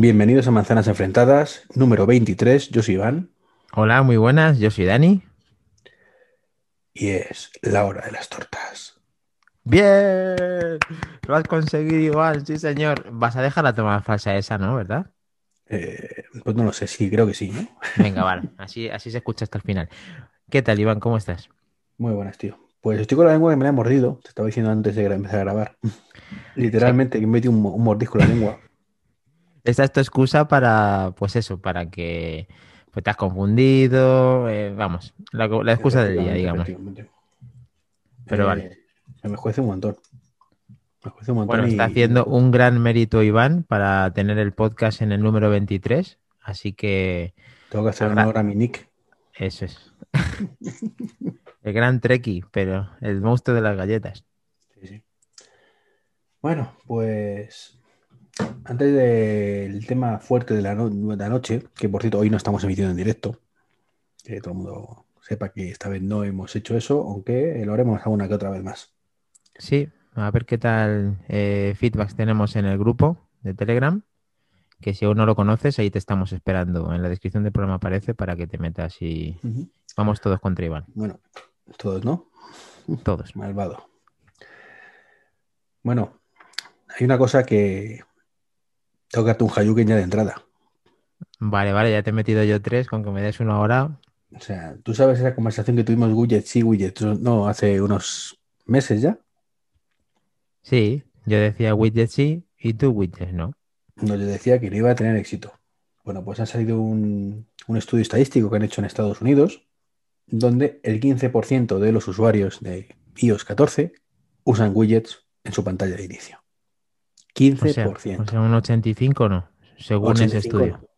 Bienvenidos a Manzanas Enfrentadas, número 23. Yo soy Iván Hola, muy buenas, yo soy Dani. y es la hora de las tortas. ¡Bien! Lo has conseguido, Iván, sí, señor. Vas a dejar la toma falsa esa, ¿no? ¿Verdad? Eh, pues no lo sé, sí, creo que sí, ¿no? Venga, vale. Así, así se escucha hasta el final. ¿Qué tal, Iván? ¿Cómo estás? Muy buenas, tío. Pues estoy con la lengua que me la he mordido, te estaba diciendo antes de empezar a grabar. Literalmente, que me metí un mordisco en la lengua. Esta es tu excusa para, pues eso, para que pues, te has confundido. eh, vamos, la, la excusa del día, digamos. Pero Eh, vale. Me juece un montón. Me juece un montón. Bueno, y- está haciendo un gran mérito Iván para tener el podcast en el número 23. Así que Tengo que hacer Habrá- honor a mi nick. eso es. El gran Treki, pero el monstruo de las galletas. Sí, sí. Bueno, pues antes del tema fuerte de la, no- de la noche, que por cierto hoy no estamos emitiendo en directo, que todo el mundo sepa que esta vez no hemos hecho eso, aunque lo haremos alguna que otra vez más. Sí, a ver qué tal eh, feedbacks tenemos en el grupo de Telegram. Que si aún no lo conoces, ahí te estamos esperando. En la descripción del programa aparece para que te metas y vamos todos contra Iván. Bueno, todos, ¿no? Todos. Malvado. Bueno, hay una cosa que tengo que darte un Hayuken ya de entrada. Vale, vale, ya te he metido yo tres con que me des uno ahora. O sea, tú sabes esa conversación que tuvimos widgets sí, widgets no, hace unos meses ya. Sí, yo decía widget sí y tú widget no. No le decía que no iba a tener éxito. Bueno, pues ha salido un, un estudio estadístico que han hecho en Estados Unidos, donde el 15% de los usuarios de iOS 14 usan widgets en su pantalla de inicio. O sea, 15%. o sea, un 85 no, según ese 85 estudio. no.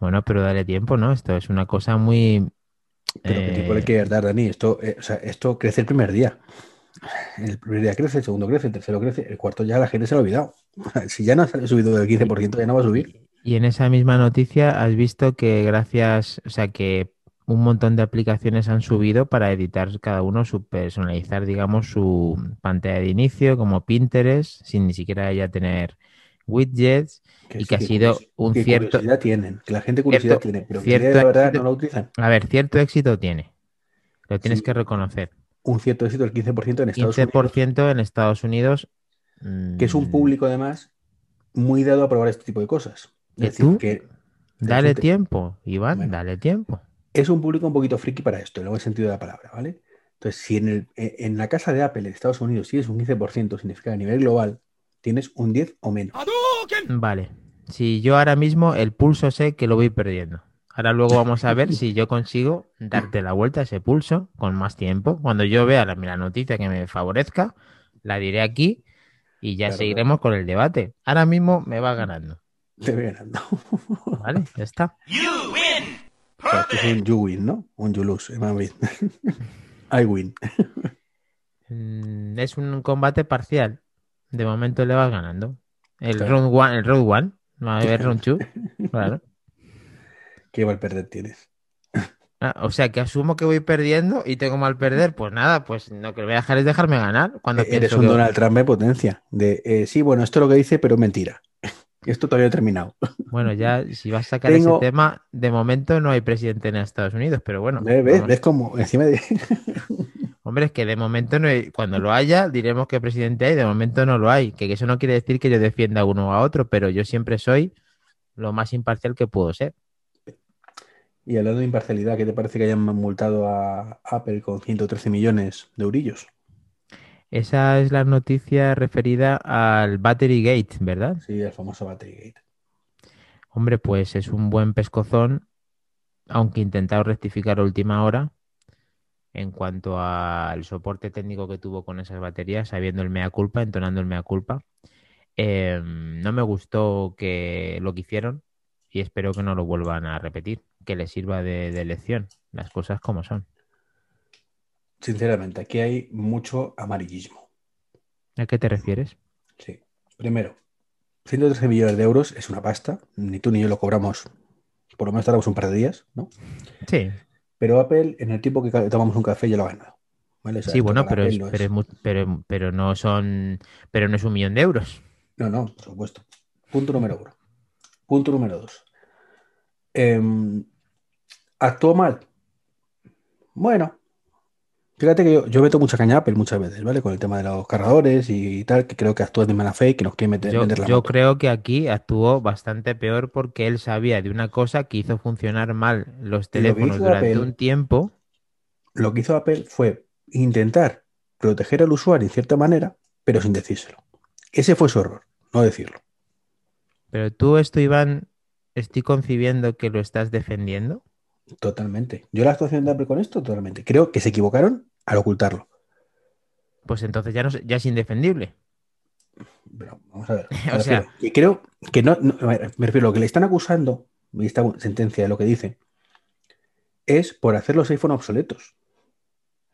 Bueno, pero dale tiempo, ¿no? Esto es una cosa muy... Pero ¿qué tipo le eh, quieres dar, Dani? Esto, eh, o sea, esto crece el primer día. El primer día crece, el segundo crece, el tercero crece, el cuarto ya la gente se lo ha olvidado. Si ya no ha subido del 15%, ya no va a subir. Y en esa misma noticia has visto que gracias, o sea, que un montón de aplicaciones han subido para editar cada uno su personalizar, digamos, su pantalla de inicio, como Pinterest, sin ni siquiera ya tener widgets. Y que ha sido un qué cierto- curiosidad tienen, que la gente curiosidad cierto- tiene, pero que cierto de verdad éxito- no lo utilizan. A ver, cierto éxito tiene. Lo tienes Sí. que reconocer. Un cierto éxito del 15% en Estados Unidos, 15% en Estados Unidos. que es un mm, público además muy dado a probar este tipo de cosas. ¿Que Es decir, tú? que Dale tiempo, Iván, Bueno. dale tiempo. Es un público un poquito friki para esto, en el buen sentido de la palabra, ¿vale? Entonces, si en, el- en la casa de Apple en Estados Unidos tienes un 15%, significa que a nivel global tienes un 10 o menos. Vale. Si yo ahora mismo el pulso sé que lo voy perdiendo. Ahora luego vamos a ver si yo consigo darte la vuelta a ese pulso con más tiempo. Cuando yo vea la, la noticia que me favorezca, la diré aquí y ya Claro, seguiremos con el debate. Ahora mismo me va ganando. Te voy ganando. ¿Vale? Ya está. Claro, es un you win, ¿no? Un you lose, más bien. I win. Mm, Es un combate parcial. De momento le vas ganando. El Claro. round one, el round one. No va a haber round two. Claro. Qué mal perder tienes. Ah, o sea que asumo que voy perdiendo y tengo mal perder. Pues nada, pues lo que voy a dejar es dejarme ganar. Cuando Eh, Eres un Donald Trump de potencia. De, eh, sí, bueno, esto es lo que dice, pero mentira. Esto todavía he terminado. Bueno, ya si vas a sacar Tengo- ese tema, de momento no hay presidente en Estados Unidos, pero bueno. ¿Ves? ¿Ves? ¿Ves cómo encima de... Hombre, es que de momento no hay. Cuando lo haya, diremos que presidente hay, de momento no lo hay. Que eso no quiere decir que yo defienda a uno o a otro, pero yo siempre soy lo más imparcial que puedo ser. Y hablando de imparcialidad, ¿qué te parece que hayan multado a Apple con 113 millones de eurillos? Esa es la noticia referida al Battery Gate, ¿verdad? Sí, el famoso Battery Gate. Hombre, pues es un buen pescozón, aunque intentado rectificar a última hora en cuanto al soporte técnico que tuvo con esas baterías, sabiendo el mea culpa, entonando el mea culpa. Eh, no me gustó que lo que hicieron y espero que no lo vuelvan a repetir, que les sirva de, de lección, las cosas como son. Sinceramente, aquí hay mucho amarillismo. ¿A qué te refieres? Sí. Primero, 113 millones de euros es una pasta. Ni tú ni yo lo cobramos. Por lo menos tardamos un par de días, ¿no? Sí, Pero Apple, en el tiempo que tomamos un café, ya lo ha ganado. ¿vale? O sea, sí, bueno, pero, es, no es- pero, es pero no son, pero no es un millón de euros. No, no, por supuesto. Punto número uno. Punto número dos. Em, ¿Actuó mal? Bueno, fíjate que yo, yo meto mucha caña a Apple muchas veces, ¿vale? Con el tema de los cargadores y tal, que creo que actúa de mala fe y que nos quiere meter, Yo, vender la yo moto. creo que aquí actuó bastante peor porque él sabía de una cosa que hizo funcionar mal los teléfonos durante Apple, un tiempo, lo que hizo Apple fue intentar proteger al usuario en cierta manera, pero sin decírselo. Ese fue su error, no decirlo. pero tú esto, Iván, estoy concibiendo que lo estás defendiendo. Totalmente. Yo la actuación de Apple con esto, totalmente. Creo que se equivocaron al ocultarlo. Pues entonces ya, no, ya es indefendible. Pero vamos a ver. O sea- que creo que no, a me refiero a lo que le están acusando, y esta sentencia de lo que dice, es por hacer los iPhone obsoletos.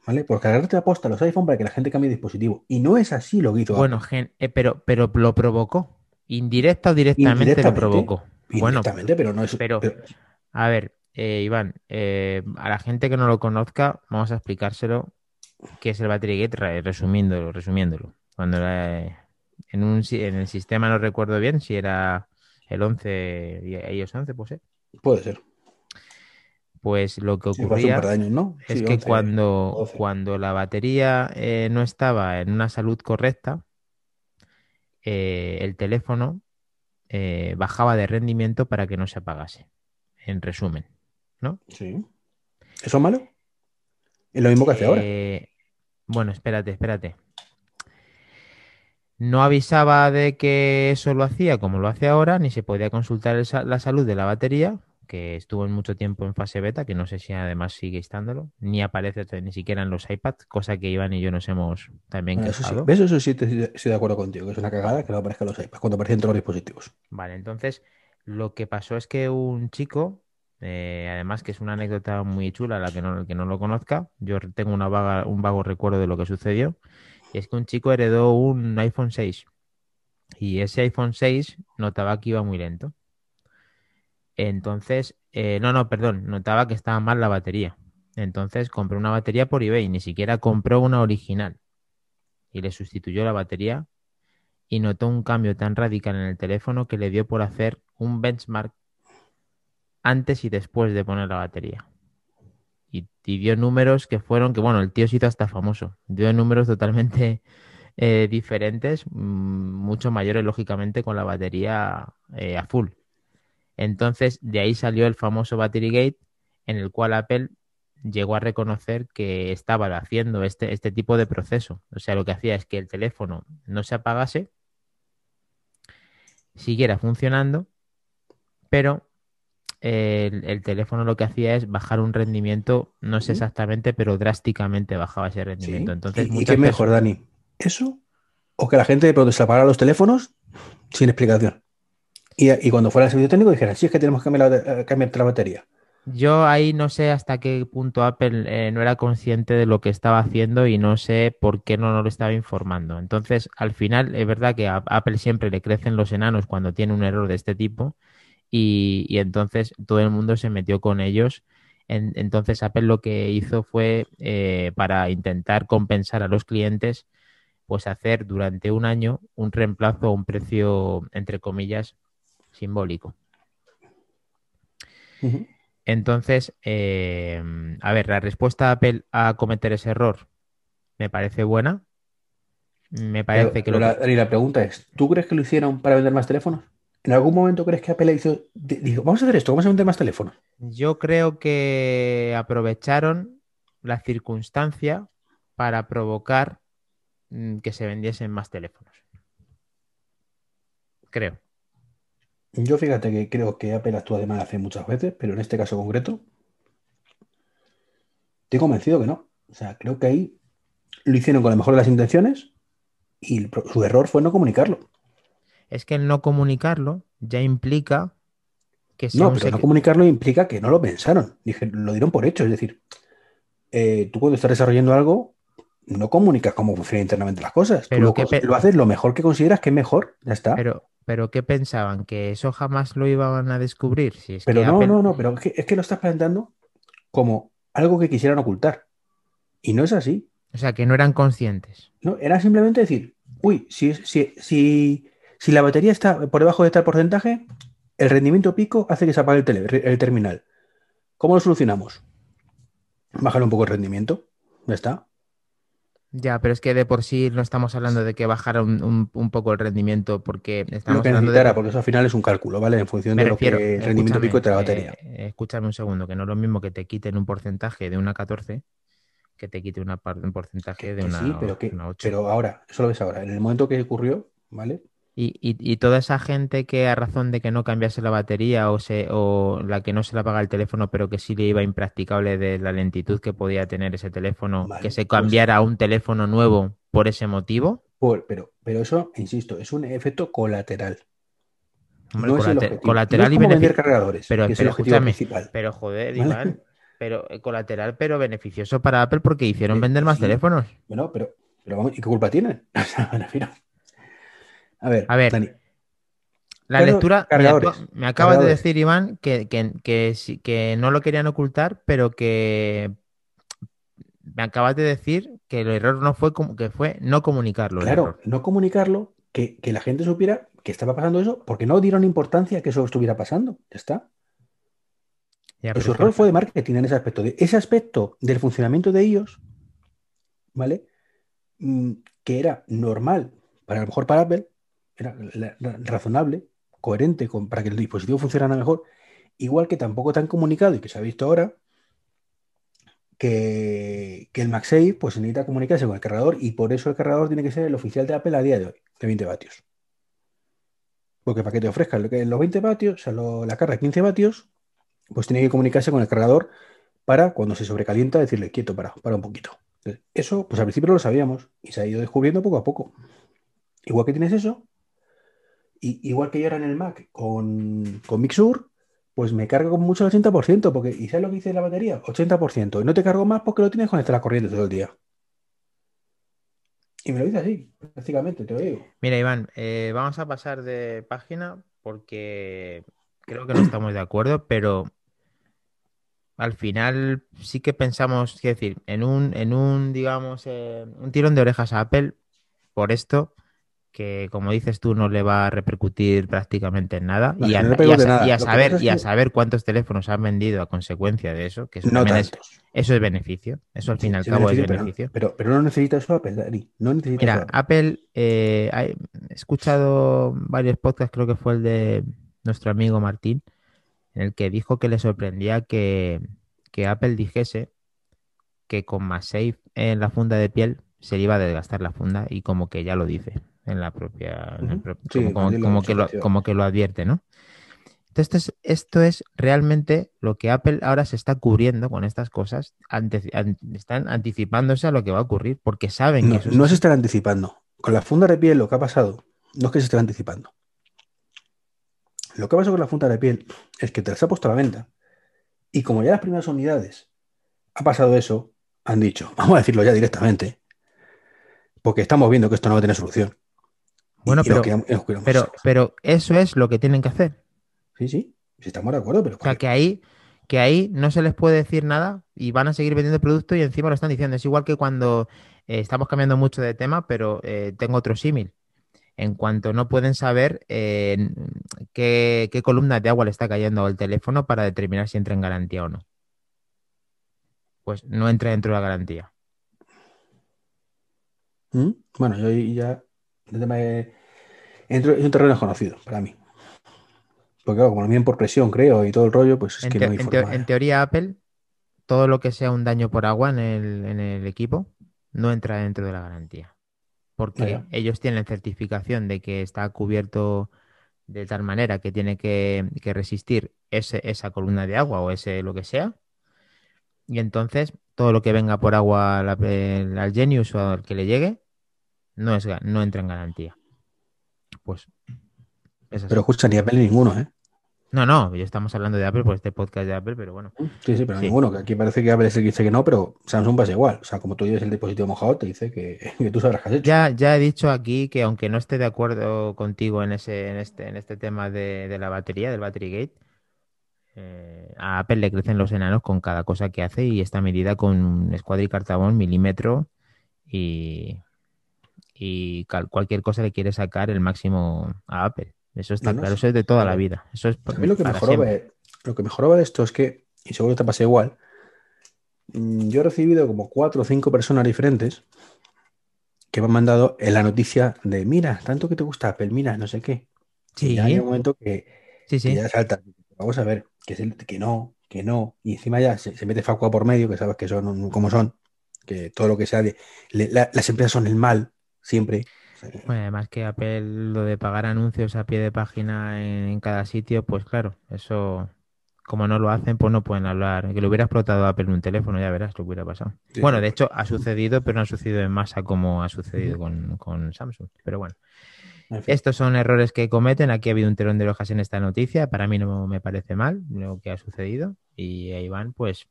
¿Vale? Por cargarte a posta los iPhone para que la gente cambie de dispositivo. Y no es así lo que hizo Bueno, gen- eh, pero, pero lo provocó. Indirecta o directamente lo Indirectamente. provocó. Bueno, Indirectamente, pero no es. pero- pero- a ver, eh, Iván, eh, a la gente que no lo conozca, vamos a explicárselo qué es el Battery Gate, re- resumiéndolo, resumiéndolo. Cuando era, en, un, en el sistema no recuerdo bien si era el 11 y iOS 11, pues, eh, puede ser. pues lo que ocurría es Sí, que 11, cuando, 12. cuando la batería eh, no estaba en una salud correcta, eh, el teléfono eh, bajaba de rendimiento para que no se apagase. En resumen, ¿no? Sí. ¿Eso es malo? Es lo mismo que hace ahora. Eh, bueno, espérate, espérate. No avisaba de que eso lo hacía como lo hace ahora, ni se podía consultar el la salud de la batería, que estuvo en mucho tiempo en fase beta, que no sé si además sigue estándolo, ni aparece ni siquiera en los iPads, cosa que Iván y yo nos hemos también Bueno, eso sí. Eso sí estoy de acuerdo contigo, que es una cagada que no aparezcan los iPads cuando aparecen todos los dispositivos. Vale, entonces lo que pasó es que un chico, eh, además que es una anécdota muy chula, la que no, el que no lo conozca, yo tengo un vago recuerdo de lo que sucedió, es que un chico heredó un iPhone 6 y ese iPhone 6 notaba que iba muy lento. Entonces, eh, no, no, perdón, notaba que estaba mal la batería. Entonces compró una batería por eBay, ni siquiera compró una original y le sustituyó la batería y notó un cambio tan radical en el teléfono que le dio por hacer un benchmark antes y después de poner la batería. Y, dio números que fueron, que bueno, el tío se hizo hasta famoso. Dio números totalmente eh, diferentes, mm, mucho mayores, lógicamente, con la batería eh, a full. Entonces, de ahí salió el famoso Battery Gate, en el cual Apple llegó a reconocer que estaba haciendo este, este tipo de proceso. O sea, lo que hacía es que el teléfono no se apagase, siguiera funcionando, pero el, el teléfono lo que hacía es bajar un rendimiento, no sé exactamente, pero drásticamente bajaba ese Sí. rendimiento. Entonces, ¿Y, qué mejor, personas- Dani? ¿Eso? ¿O que la gente de pronto se apagara los teléfonos sin explicación? Y, y cuando fuera el servicio técnico dijeran, sí, es que tenemos que cambiar la, eh, cambiarte la batería. Yo ahí no sé hasta qué punto Apple eh, no era consciente de lo que estaba haciendo y no sé por qué no nos lo estaba informando. Entonces, al final, es verdad que a Apple siempre le crecen los enanos cuando tiene un error de este tipo y, y entonces todo el mundo se metió con ellos. En- entonces, Apple lo que hizo fue, eh, para intentar compensar a los clientes, pues hacer durante un año un reemplazo a un precio, entre comillas, simbólico. Entonces, eh, a ver, la respuesta de Apple a cometer ese error me parece buena. Me parece Pero, que lo la, Dani, la pregunta es, ¿tú crees que lo hicieron para vender más teléfonos? ¿En algún momento crees que Apple hizo, di- dijo, vamos a hacer esto, vamos a vender más teléfonos? yo creo que aprovecharon la circunstancia para provocar mm, que se vendiesen más teléfonos. Creo. Yo fíjate que creo que Apple actúa de mala fe muchas veces, pero en este caso concreto, estoy convencido que no. O sea, creo que ahí lo hicieron con la mejor de las intenciones y su error fue no comunicarlo. Es que el no comunicarlo ya implica que sea No, pero no comunicarlo implica que no lo pensaron. Dije, lo dieron por hecho. Es decir, eh, tú cuando estás desarrollando algo, no comunicas cómo funcionan internamente las cosas. Tú Pero lo, cos- pe- lo haces lo mejor que consideras que es mejor. Ya está. Pero, Pero, pero ¿qué pensaban? ¿Que eso jamás lo iban a descubrir? Si es que no, Apple- no, no. Pero es que, es que lo estás planteando como algo que quisieran ocultar. Y no es así. O sea, que no eran conscientes. No, era simplemente decir, uy, si, si, si, si la batería está por debajo de tal porcentaje, el rendimiento pico hace que se apague el, tele- el terminal. ¿Cómo lo solucionamos? Bajar un poco el rendimiento. Ya está. Ya, pero es que de por sí no estamos hablando de que bajara un, un- un poco el rendimiento porque estamos Lo que hablando de... porque eso al final es un cálculo, ¿vale? En función Me de refiero, lo que el rendimiento pico de la batería. eh, eh, escúchame un segundo, que no es lo mismo que te quiten un porcentaje de una 14 que te quite una un porcentaje de una, sí, pero, que, una 8. pero ahora, eso lo ves ahora. En el momento que ocurrió, ¿vale? Y, y- y toda esa gente que a razón de que no cambiase la batería o, se, o la que no se le apaga el teléfono, pero que sí le iba impracticable de la lentitud que podía tener ese teléfono, Vale, que se pues- cambiara a un teléfono nuevo por ese motivo. Por- pero, pero eso, insisto, es un efecto colateral. Hombre, no es colateral No es y como vender beneficio. cargadores, Pero- que es pero el objetivo escúchame, principal. Pero joder, ¿Vale? Iván, pero eh, colateral, pero beneficioso para Apple porque hicieron Eh, vender más sí. teléfonos. Bueno, pero, pero vamos, ¿y qué culpa tienen? O sea, me refiero. A ver, A ver, Dani, La lectura, cargadores, me acabas de decir, Iván, que, que, que, no lo querían ocultar, pero que me acabas de decir que el error no fue como que fue no comunicarlo. claro, no comunicarlo, que, que la gente supiera que estaba pasando eso, porque no dieron importancia a que eso estuviera pasando. Ya está. Ya, Pues pero su error fue de marketing en ese aspecto. De ese aspecto del funcionamiento de ellos, ¿vale? Mm, Que era normal, para a lo mejor para Apple, era razonable, coherente para que el dispositivo funcionara mejor, igual que tampoco te han comunicado y que se ha visto ahora que, que el MagSafe pues necesita comunicarse con el cargador y por eso el cargador tiene que ser el oficial de Apple a día de hoy, de 20 vatios. Porque para que te ofrezcan los 20 vatios, o sea, la carga de 15 vatios, pues tiene que comunicarse con el cargador para cuando se sobrecalienta decirle quieto, para, para un poquito. Eso, pues al principio lo sabíamos y se ha ido descubriendo poco a poco. Igual que tienes eso, igual que yo ahora en el Mac con, con Mixur, pues me cargo con mucho el 80%, porque, ¿y sabes lo que dice la batería? 80%. Y no te cargo más porque lo tienes conectado la corriente todo el día. Y me lo dice así, prácticamente, te lo digo. Mira, Iván, eh, vamos a pasar de página porque creo que no estamos de acuerdo, pero al final sí que pensamos, quiero decir, en un, en un, digamos, eh, un tirón de orejas a Apple por esto, que como dices tú, no le va a repercutir prácticamente en nada. Y, a, no le y a repercute sa- nada. y a Lo que saber, y a saber cuántos teléfonos han vendido a consecuencia de eso, que eso No es, tantos. eso es beneficio. Eso al fin y al cabo es beneficio, pero-. Pero, pero no necesita eso Apple, Dani. No necesita Mira, Apple. Apple, eh, he escuchado varios podcasts, creo que fue el de nuestro amigo Martín, en el que dijo que le sorprendía que, que Apple dijese que con MagSafe en la funda de piel se le iba a desgastar la funda y como que ya lo dice en la propia, pro- Sí, como, que lo, ofreció. como que lo advierte, ¿no? Entonces, esto es, esto es realmente lo que Apple ahora se está cubriendo con estas cosas. ante- an- están anticipándose a lo que va a ocurrir porque saben No, que eso es no se están anticipando. Con la funda de piel lo que ha pasado no es que se estén anticipando. Lo que ha pasado con la funda de piel es que te las ha puesto a la venta. Y como ya las primeras unidades ha pasado eso, han dicho, vamos a decirlo ya directamente, porque estamos viendo que esto no va a tener solución. Bueno, pero- quedamos- quedamos Pero, eso es lo que tienen que hacer. Sí, sí, sí estamos de acuerdo, pero O sea, que ahí, que ahí no se les puede decir nada y van a seguir vendiendo el producto y encima lo están diciendo. Es igual que cuando eh, estamos cambiando mucho de tema, pero eh, tengo otro símil. En cuanto no pueden saber eh, qué, qué columna de agua le está cayendo al teléfono para determinar si entra en garantía o no. Pues no entra dentro de la garantía. ¿Mm? Bueno, yo ya el tema de- es un terreno desconocido para mí. Porque claro, como lo miden por presión, creo, y todo el rollo, pues es En, que no hay en forma. en teoría, Apple, todo lo que sea un daño por agua en el, en el equipo no entra dentro de la garantía. Porque ellos tienen certificación de que está cubierto de tal manera que tiene que, que resistir ese, esa columna de agua o ese lo que sea. Y entonces todo lo que venga por agua al, al- Genius o al que le llegue no, es, no entra en garantía. Pues es así. Pero escucha, ni Apple ni ninguno, ¿eh? No, no, ya estamos hablando de Apple por este podcast de Apple, pero bueno. Sí, sí, pero Sí. ninguno. Que aquí parece que Apple es el que dice que no, pero Samsung pasa igual. O sea, como tú lleves el dispositivo mojado, te dice que, que tú sabrás qué has hecho. Ya, ya he dicho aquí que aunque no esté de acuerdo contigo en ese, en este, en este tema de, de la batería, del Battery Gate, eh, a Apple le crecen los enanos con cada cosa que hace y está medida con escuadra y cartabón, milímetro y, y cualquier cosa le quiere sacar el máximo a Apple. Eso está no claro, eso es de toda la vida. Eso es A mí lo que, mejoraba, siempre. lo que mejoraba de esto es que, y seguro que te pasa igual, mm, yo he recibido como cuatro o cinco personas diferentes que me han mandado en la noticia de, mira, tanto que te gusta Apple, mira, no sé qué. Y Sí, ya hay un momento que, sí, que sí. ya salta. Vamos a ver, que, es el- que no, que no. Y encima ya se, se mete Facua por medio, que sabes que son como son, que todo lo que sea de... le- la- las empresas son el mal, siempre. Bueno, además que Apple lo de pagar anuncios a pie de página en, en cada sitio, pues claro, eso, como no lo hacen, pues no pueden hablar. Que le hubiera explotado a Apple un teléfono, ya verás lo que hubiera pasado. Sí, Bueno, de hecho, ha sucedido, pero no ha sucedido en masa como ha sucedido con, con Samsung. Pero bueno, en fin. estos son errores que cometen. Aquí ha habido un telón de orejas en esta noticia. Para mí no me parece mal lo que ha sucedido. Y Iván, pues,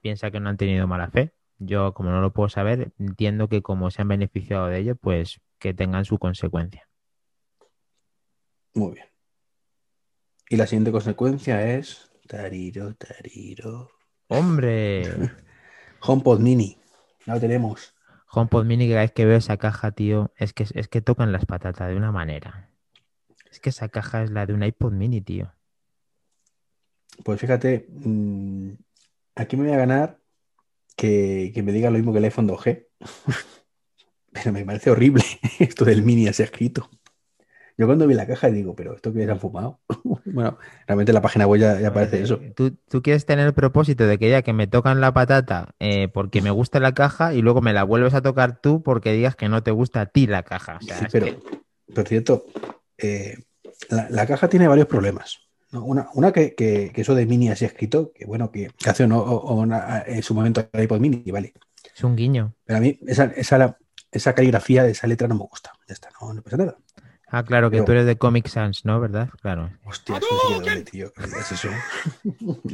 piensa que no han tenido mala fe. Yo, como no lo puedo saber, entiendo que como se han beneficiado de ello, pues que tengan su consecuencia. Muy bien. Y la siguiente consecuencia es... Tariro, tariro. ¡Hombre! HomePod Mini. Ya lo tenemos. HomePod Mini, que cada vez que veo esa caja, tío, es que, es que tocan las patatas de una manera. Es que esa caja es la de un iPod Mini, tío. Pues fíjate, mm, aquí me voy a ganar que, que me diga lo mismo que el iPhone 2G. Pero me parece horrible esto del Mini así escrito. Yo cuando vi la caja digo, pero esto que se han fumado. Bueno, realmente en la página web ya, ya aparece eso. ¿Tú, tú quieres tener el propósito de que ya que me tocan la patata eh, porque me gusta la caja y luego me la vuelves a tocar tú porque digas que no te gusta a ti la caja. O sea, Sí, es pero, que- por cierto, eh, la, la caja tiene varios problemas. ¿No? Una, una que, que- que eso de Mini así escrito, que bueno, que, que hace o, o una- en su momento el iPod Mini, vale. es un guiño. Pero a mí esa, esa, esa caligrafía de esa letra no me gusta. Ya está, no, no pasa nada. Ah, claro, que Pero- tú eres de Comic Sans, ¿no? ¿Verdad? Claro. Hostia, eso sí que duele, tío. ¿Qué es eso?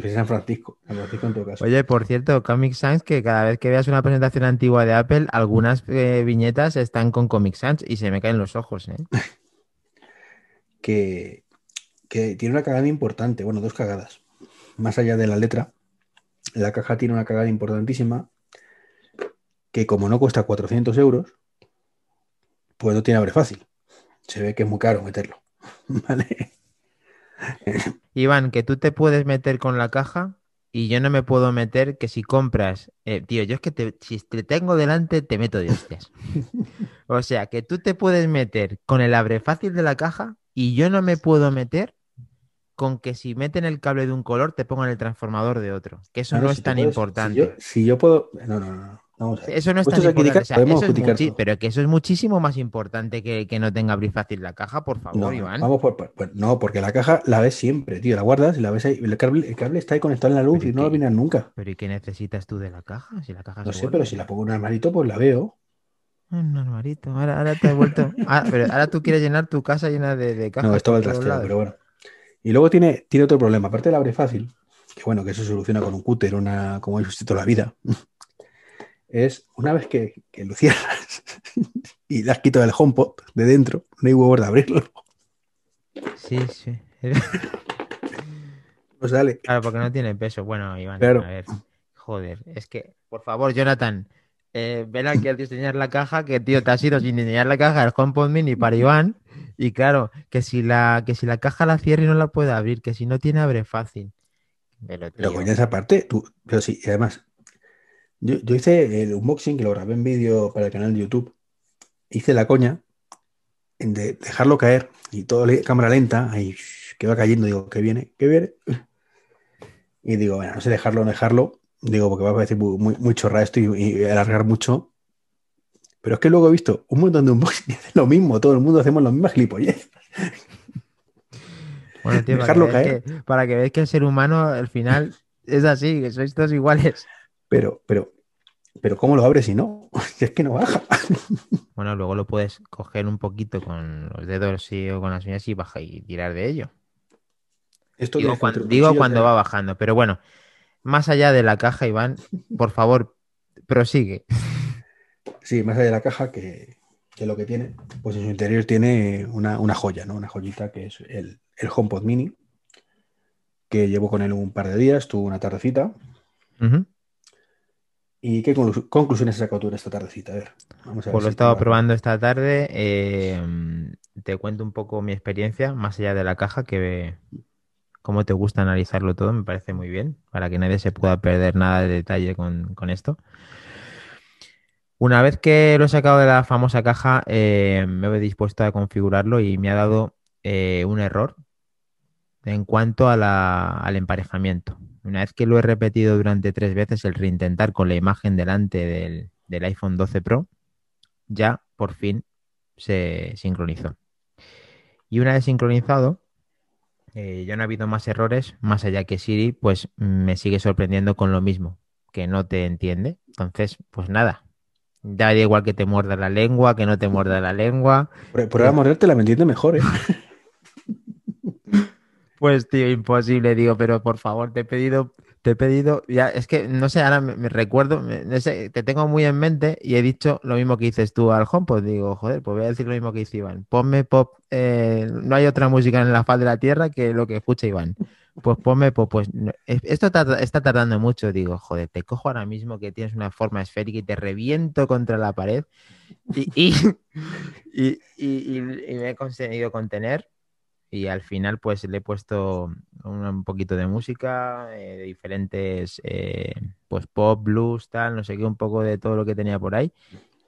Es San Francisco. San Francisco en todo caso. Oye, por cierto, Comic Sans, que cada vez que veas una presentación antigua de Apple, algunas eh, viñetas están con Comic Sans y se me caen los ojos, ¿eh? Que, que tiene una cagada importante. Bueno, dos cagadas. Más allá de la letra, la caja tiene una cagada importantísima. Que como no cuesta 400 euros, pues no tiene abre fácil. Se ve que es muy caro meterlo. ¿Vale? Iván, que tú te puedes meter con la caja y yo no me puedo meter que si compras, eh, tío, yo es que te- si te tengo delante te meto de hostias. O sea, que tú te puedes meter con el abre fácil de la caja y yo no me puedo meter con que si meten el cable de un color te pongan el transformador de otro. Que eso Claro, no si es tan puedes- importante. Si yo, si yo puedo. No, no, no. Vamos a ver. Eso no es tan importante. O sea, eso es muchi- todo. pero que eso es muchísimo más importante que, que no tenga abrir fácil la caja, por favor, No, Iván. vamos por, no, porque la caja la ves siempre, tío. La guardas y la ves ahí. El cable, el cable está ahí conectado en la luz Pero y ¿y no lo miras nunca. Pero ¿y qué necesitas tú de la caja? Si la caja No sé, vuelve. pero si la pongo en un armarito, pues la veo. Un armarito. Ahora, ahora te has vuelto. Ah, pero ahora tú quieres llenar tu casa llena de, de cajas. No, esto va al trasteo, pero bueno. Y luego tiene, tiene otro problema. Aparte del abre fácil, que bueno, que eso se soluciona con un cúter, una, como he visto toda la vida. Es una vez que, que lo cierras y le has quitado el HomePod de dentro, no hay huevos de abrirlo. Sí, sí. No sale. Claro, porque no tiene peso. Bueno, Iván, Claro. a ver. Joder, es que, por favor, Jonathan, eh, ven aquí a diseñar la caja, que tío, te has ido sin diseñar la caja del HomePod Mini para Iván. Y claro, que si la, que si la caja la cierra y no la puede abrir, que si no tiene abre fácil. Pero, Pero tío, coño, esa parte, tú, pero sí, y además, yo, yo hice el unboxing, que lo grabé en vídeo para el canal de YouTube, hice la coña de dejarlo caer y todo le- cámara lenta, ahí que va cayendo, digo, que viene, que viene. Y digo, bueno, no sé dejarlo no dejarlo, digo, porque va a parecer muy, muy, muy chorra esto y, y alargar mucho. Pero es que luego he visto un montón de unboxing y hacen lo mismo, todo el mundo hacemos las mismas gilipollas. bueno, tío, para dejarlo que, veáis que, para que veáis que el ser humano al final es así, que sois todos iguales. Pero, pero, pero ¿cómo lo abres si no? Es que no baja. Bueno, luego lo puedes coger un poquito con los dedos sí, o con las uñas y baja y tirar de ello. Esto Digo, cuando, digo cuando va bajando, pero bueno, más allá de la caja, Iván, por favor, prosigue. Sí, más allá de la caja, que, que lo que tiene, pues en su interior tiene una, una joya, ¿no? Una joyita que es el, el HomePod Mini, que llevo con él un par de días, tuvo una tardecita. ¿Y qué conclu- conclusiones has sacado tú de esta tardecita? A ver, vamos a ver. Pues lo he si estado probando esta tarde. eh, te cuento un poco mi experiencia, más allá de la caja, que cómo te gusta analizarlo todo, me parece muy bien, para que nadie se pueda perder nada de detalle con, esto. Una vez que lo he sacado de la famosa caja, eh, me he dispuesto a configurarlo y me ha dado eh, un error en cuanto al emparejamiento. Una vez que lo he repetido durante tres veces, el reintentar con la imagen delante del, del iPhone 12 Pro, ya por fin se sincronizó. Y una vez sincronizado, eh, ya no ha habido más errores, más allá que Siri, pues me sigue sorprendiendo con lo mismo, que no te entiende. Entonces, pues nada, da igual que te muerda la lengua, que no te muerda la lengua. Prueba a morderte la me entiende mejor, ¿eh? Pues, tío, imposible, digo, pero por favor, te he pedido te he pedido, ya, es que no sé, ahora me, recuerdo, te tengo muy en mente y he dicho lo mismo que dices tú al home, pues digo, joder, pues voy a decir lo mismo que dice Iván. Ponme pop, eh, no hay otra música en la faz de la tierra que lo que escucha Iván. Pues ponme pop, pues esto está, tardando mucho, digo, joder, te cojo ahora mismo que tienes una forma esférica y te reviento contra la pared y, y, y me he conseguido contener y al final pues le he puesto un, poquito de música, eh, de diferentes, eh, pues pop, blues, tal, no sé qué, un poco de todo lo que tenía por ahí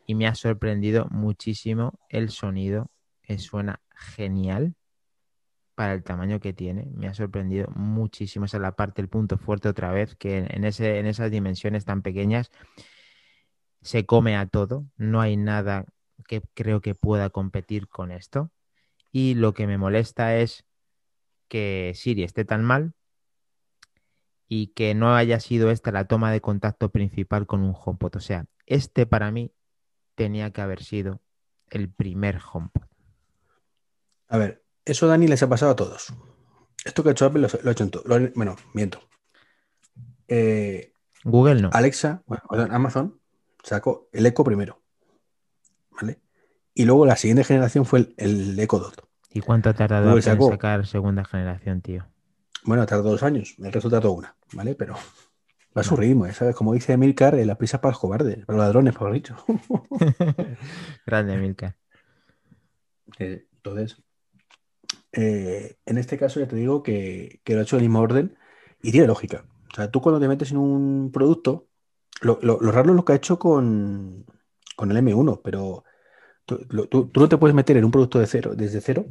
y me ha sorprendido muchísimo el sonido, que suena genial para el tamaño que tiene, me ha sorprendido muchísimo, esa es la parte, el punto fuerte otra vez, que en, ese, en esas dimensiones tan pequeñas se come a todo, no hay nada que creo que pueda competir con esto y lo que me molesta es que Siri esté tan mal y que no haya sido esta la toma de contacto principal con un HomePod. O sea, este para mí tenía que haber sido el primer HomePod. A ver, eso Dani les ha pasado a todos. Esto que ha hecho Apple lo, ha hecho en todo. Bueno, miento. Eh, Google no. Alexa, bueno, Amazon sacó el Echo primero. ¿Vale? Y luego la siguiente generación fue el, el Echo Dot. ¿Y cuánto ha tardado en sacar segunda generación, tío? Bueno, tardó dos años, el resto tardó una, ¿vale? Pero va a su ritmo, ¿eh? ¿sabes? Como dice Milcar, eh, la prisa para los cobardes, para los ladrones, por dicho. Grande, Milcar. Eh, entonces, en este caso ya te digo que, lo ha hecho el mismo orden y tiene lógica. O sea, tú cuando te metes en un producto, lo, raro es lo que ha hecho con, con el M1, pero Tú, no te puedes meter en un producto de cero, desde cero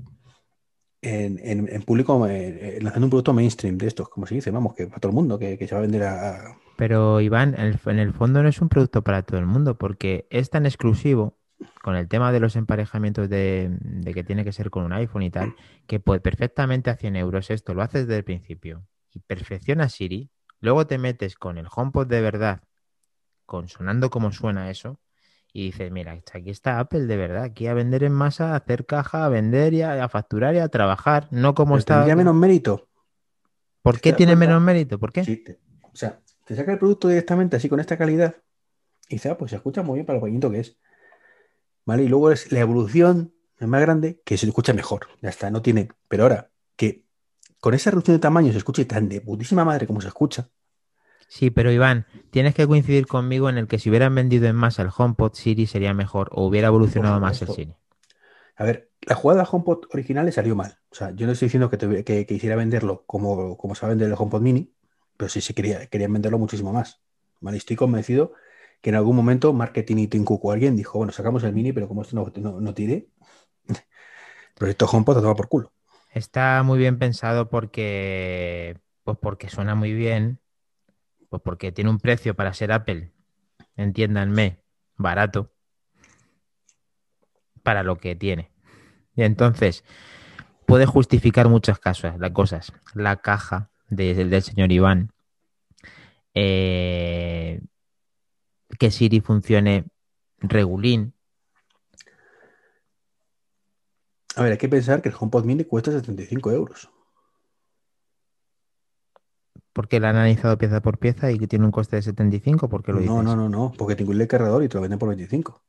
en, público, eh, lanzando un producto mainstream de estos, como se dice, vamos, que para todo el mundo, que, se va a vender a... Pero Iván, en el, fondo no es un producto para todo el mundo, porque es tan exclusivo con el tema de los emparejamientos de, que tiene que ser con un iPhone y tal, que puede perfectamente a 100 euros esto, lo haces desde el principio y perfecciona Siri, luego te metes con el HomePod de verdad, con sonando como suena eso, y dices, mira, aquí está Apple de verdad, aquí a vender en masa, a hacer caja, a vender y a, facturar y a trabajar, no como está. ¿Tendría menos mérito? ¿Por qué tiene menos mérito? ¿Por qué? o sea, te saca el producto directamente así con esta calidad y dice, ah, pues se escucha muy bien para lo pequeñito que es. ¿Vale? Y luego es la evolución es más grande que se escucha mejor. Ya está, no tiene. Pero ahora, que con esa reducción de tamaño se escuche tan de putísima madre como se escucha, Sí, pero Iván, tienes que coincidir conmigo en el que si hubieran vendido en masa el HomePod Siri sería mejor o hubiera evolucionado más el Siri. A ver, la jugada del HomePod original le salió mal. O sea, yo no estoy diciendo que, que, hiciera venderlo como, como se va a vender el HomePod Mini, pero sí se quería, querían venderlo muchísimo más. ¿vale? Estoy convencido que en algún momento marketing y Tim Cook o alguien dijo, bueno, sacamos el Mini, pero como esto no, no, no tire, proyecto HomePod toma por culo. Está muy bien pensado porque, pues porque suena muy bien pues porque tiene un precio para ser Apple, entiéndanme, barato, para lo que tiene. Y entonces, puede justificar muchas cosas, las cosas. La caja del señor Iván, eh, que Siri funcione regulín. A ver, hay que pensar que el HomePod Mini cuesta 75 euros porque la han analizado pieza por pieza y que tiene un coste de 75, porque lo No, no, no, no, porque tengo el cargador y te lo venden por 25.